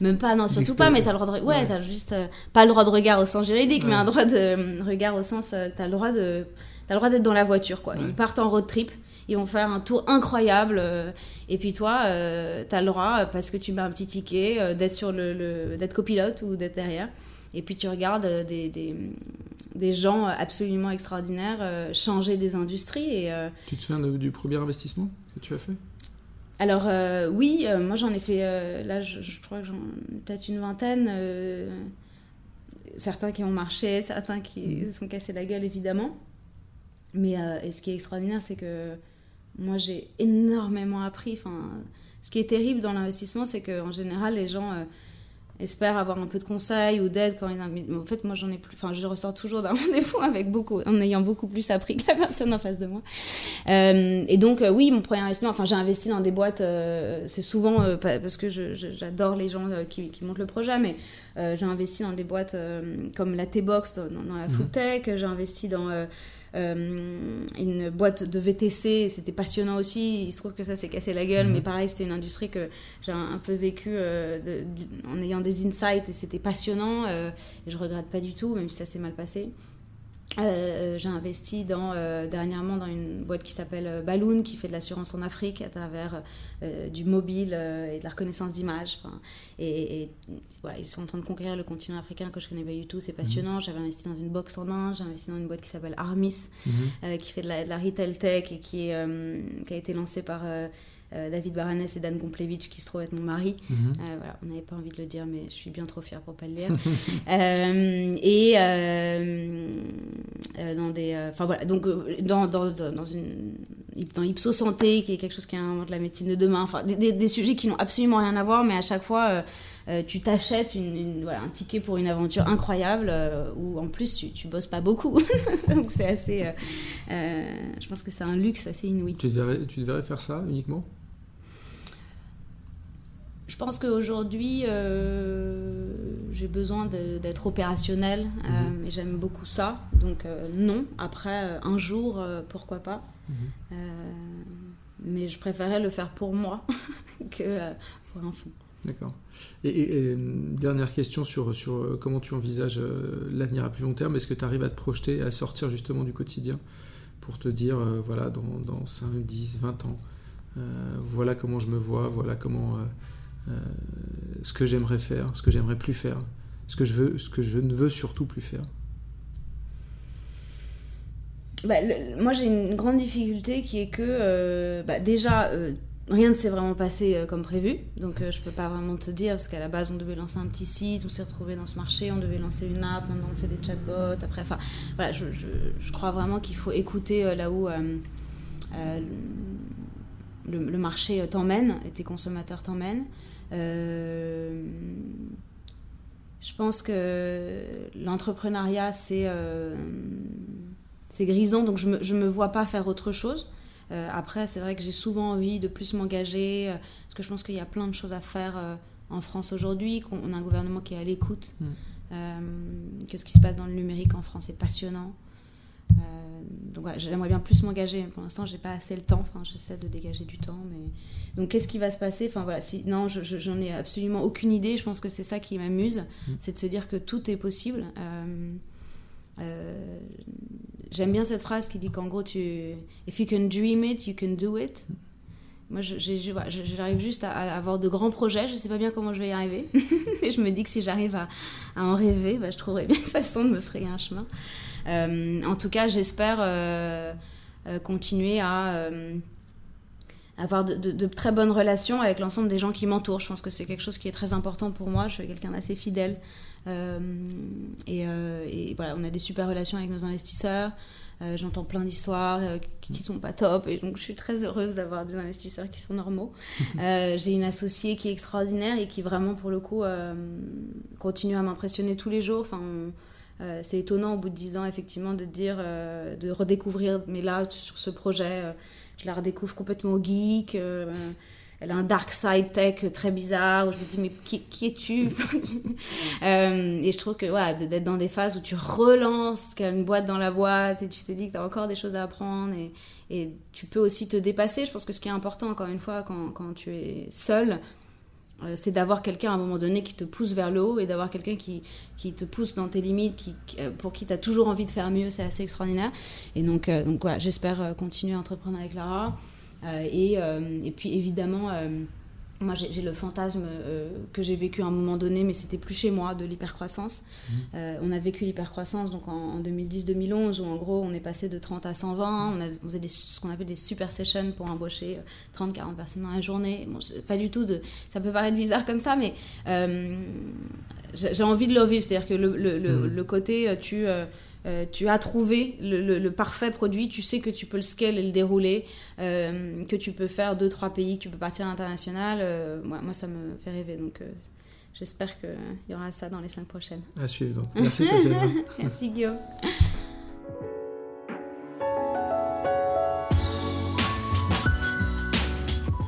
Même pas, non, surtout pas, mais t'as le droit de. Ouais, t'as juste. Euh, pas le droit de regard au sens juridique, mais un droit de regard au sens. Euh, t'as le droit de le droit d'être dans la voiture, quoi. Ils partent en road trip, ils vont faire un tour incroyable. euh, et puis toi, euh, tu as le droit, euh, parce que tu mets un petit ticket, euh, d'être sur le, le- d'être copilote ou d'être derrière. Et puis tu regardes des, des, des gens absolument extraordinaires euh, changer des industries. Et, euh, Tu te souviens de- du premier investissement que tu as fait? Alors euh, oui, moi j'en ai fait, là je, je crois que j'en peut-être une vingtaine. certains qui ont marché, certains qui se sont cassés la gueule évidemment. Mais et ce qui est extraordinaire, c'est que moi j'ai énormément appris. Enfin, ce qui est terrible dans l'investissement, c'est qu'en général les gens euh, espèrent avoir un peu de conseils ou d'aide quand ils mais En fait, moi j'en ai plus. Enfin, je ressors toujours d'un rendez-vous avec beaucoup, en ayant beaucoup plus appris que la personne en face de moi. Euh, et donc, euh, oui, mon premier investissement, enfin, j'ai investi dans des boîtes, c'est souvent parce que j'adore les gens qui, qui montent le projet, mais j'ai investi dans des boîtes comme la T-Box dans, dans la food tech, j'ai investi dans une boîte de VTC, c'était passionnant aussi. Il se trouve que ça s'est cassé la gueule, mais pareil, c'était une industrie que j'ai un, un peu vécu euh, de- de- en ayant des insights et c'était passionnant. euh, et je regrette pas du tout, même si ça s'est mal passé. Euh, j'ai investi dans, euh, dernièrement dans une boîte qui s'appelle euh, Balloon, qui fait de l'assurance en Afrique à travers euh, du mobile euh, et de la reconnaissance d'images. Et, et, voilà, ils sont en train de conquérir le continent africain que je connais pas du tout, c'est passionnant. J'avais investi dans une box en Inde, j'ai investi dans une boîte qui s'appelle Armis, euh, qui fait de la, de la retail tech et qui, est, euh, qui a été lancée par euh, euh, David Baranès et Dan Gomplevich, qui se trouve être mon mari. Euh, voilà, on n'avait pas envie de le dire, mais je suis bien trop fière pour pas le dire. Euh, et euh, euh, dans des, euh, enfin voilà, donc euh, dans, dans, dans, une dans Ipso Santé, qui est quelque chose qui invente la médecine de demain, enfin des, des, des sujets qui n'ont absolument rien à voir, mais à chaque fois euh, euh, tu t'achètes une, une- voilà, un ticket pour une aventure incroyable euh, où en plus tu, tu bosses pas beaucoup, donc c'est assez, euh, euh, je pense que c'est un luxe assez inouï. tu devrais, tu devrais faire ça uniquement? Pense qu'aujourd'hui, euh, j'ai besoin d'être opérationnel euh, et j'aime beaucoup ça. Donc euh, non, après, un jour, pourquoi pas. Euh, mais je préférais le faire pour moi que pour un fonds. D'accord. Et, et- et, dernière question sur, sur comment tu envisages l'avenir à plus long terme. Est-ce que tu arrives à te projeter, à sortir justement du quotidien pour te dire, euh, voilà, dans, dans 5, 10, 20 ans, euh, voilà comment je me vois, voilà comment euh, ce que j'aimerais faire, ce que j'aimerais plus faire, ce que je veux, ce que je ne veux surtout plus faire. Bah, moi, j'ai une grande difficulté qui est que, euh, bah, déjà, euh, rien ne s'est vraiment passé euh, comme prévu. Donc, euh, je peux pas vraiment te dire, parce qu'à la base, on devait lancer un petit site, on s'est retrouvé dans ce marché, on devait lancer une app, maintenant on fait des chatbots. Après, enfin, voilà, je, crois vraiment qu'il faut écouter euh, là où euh, euh, le, le marché t'emmène et tes consommateurs t'emmènent. Euh, je pense que l'entrepreneuriat, c'est euh, grisant, donc je me, je me vois pas faire autre chose. Euh, après, c'est vrai que j'ai souvent envie de plus m'engager, euh, parce que je pense qu'il y a plein de choses à faire en France aujourd'hui, qu'on a un gouvernement qui est à l'écoute, Mm. que ce qui se passe dans le numérique en France est passionnant. Euh, donc voilà, j'aimerais bien plus m'engager, mais pour l'instant j'ai pas assez le temps, enfin j'essaie de dégager du temps, mais donc qu'est-ce qui va se passer? Enfin voilà, si non, je- je- j'en ai absolument aucune idée. Je pense que c'est ça qui m'amuse, c'est de se dire que tout est possible. Euh, euh, J'aime bien cette phrase qui dit qu'en gros, tu, if you can dream it, you can do it. Moi, voilà, je- j'arrive juste à, à avoir de grands projets. Je sais pas bien comment je vais y arriver. Et je me dis que si j'arrive à, à en rêver, bah, je trouverai bien une façon de me frayer un chemin. Euh, en tout cas, j'espère euh, euh, continuer à avoir de, de- de très bonnes relations avec l'ensemble des gens qui m'entourent. Je pense que c'est quelque chose qui est très important pour moi. Je suis quelqu'un d'assez fidèle. Euh, et, euh, et voilà, on a des super relations avec nos investisseurs. Euh, J'entends plein d'histoires qui, qui sont pas top et donc je suis très heureuse d'avoir des investisseurs qui sont normaux. J'ai une associée qui est extraordinaire et qui vraiment pour le coup continue à m'impressionner tous les jours. Enfin, on- euh, c'est étonnant au bout de 10 ans effectivement de dire, euh, de redécouvrir, mais là sur ce projet, euh, je la redécouvre complètement geek. elle a un dark side tech très bizarre où je me dis mais qui, es-tu? Et je trouve que voilà, d'être dans des phases où tu relances qu'il a une boîte dans la boîte et tu te dis que tu as encore des choses à apprendre et, et tu peux aussi te dépasser. Je pense que ce qui est important encore une fois quand, quand tu es seul, c'est d'avoir quelqu'un à un moment donné qui te pousse vers le haut et d'avoir quelqu'un qui, qui te pousse dans tes limites, qui, pour qui tu as toujours envie de faire mieux, c'est assez extraordinaire. Et donc, donc voilà, j'espère continuer à entreprendre avec Lara. et, et puis évidemment moi, j'ai le fantasme euh, que j'ai vécu à un moment donné, mais c'était plus chez moi, de l'hypercroissance. Mmh. Euh, on a vécu l'hypercroissance donc en, 2010-2011, où en gros, on est passé de 30 à 120. On, a, faisait ce qu'on appelle des super sessions pour embaucher 30-40 euh, personnes dans la journée. Bon, pas du tout de. Ça peut paraître bizarre comme ça, mais j'ai envie de le vivre. C'est-à-dire que le, le, le, mmh. le côté, tu. Euh, tu as trouvé le, parfait produit, tu sais que tu peux le scale et le dérouler, euh, que tu peux faire deux, trois pays, que tu peux partir à l'international. Euh, moi, moi, ça me fait rêver. Donc, j'espère qu'il y aura ça dans les cinq prochaines. À suivre. Donc. Merci, Tatiana. Merci, Guillaume.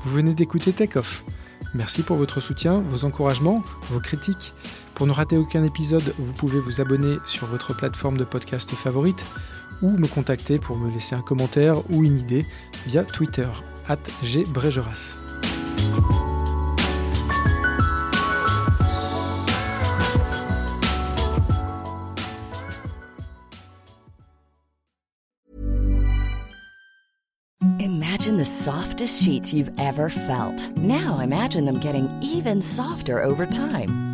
Vous venez d'écouter Take Off. Merci pour votre soutien, vos encouragements, vos critiques. Pour ne rater aucun épisode, vous pouvez vous abonner sur votre plateforme de podcast favorite ou me contacter pour me laisser un commentaire ou une idée via Twitter, at gbregeras. Imagine the softest sheets you've ever felt. Now imagine them getting even softer over time.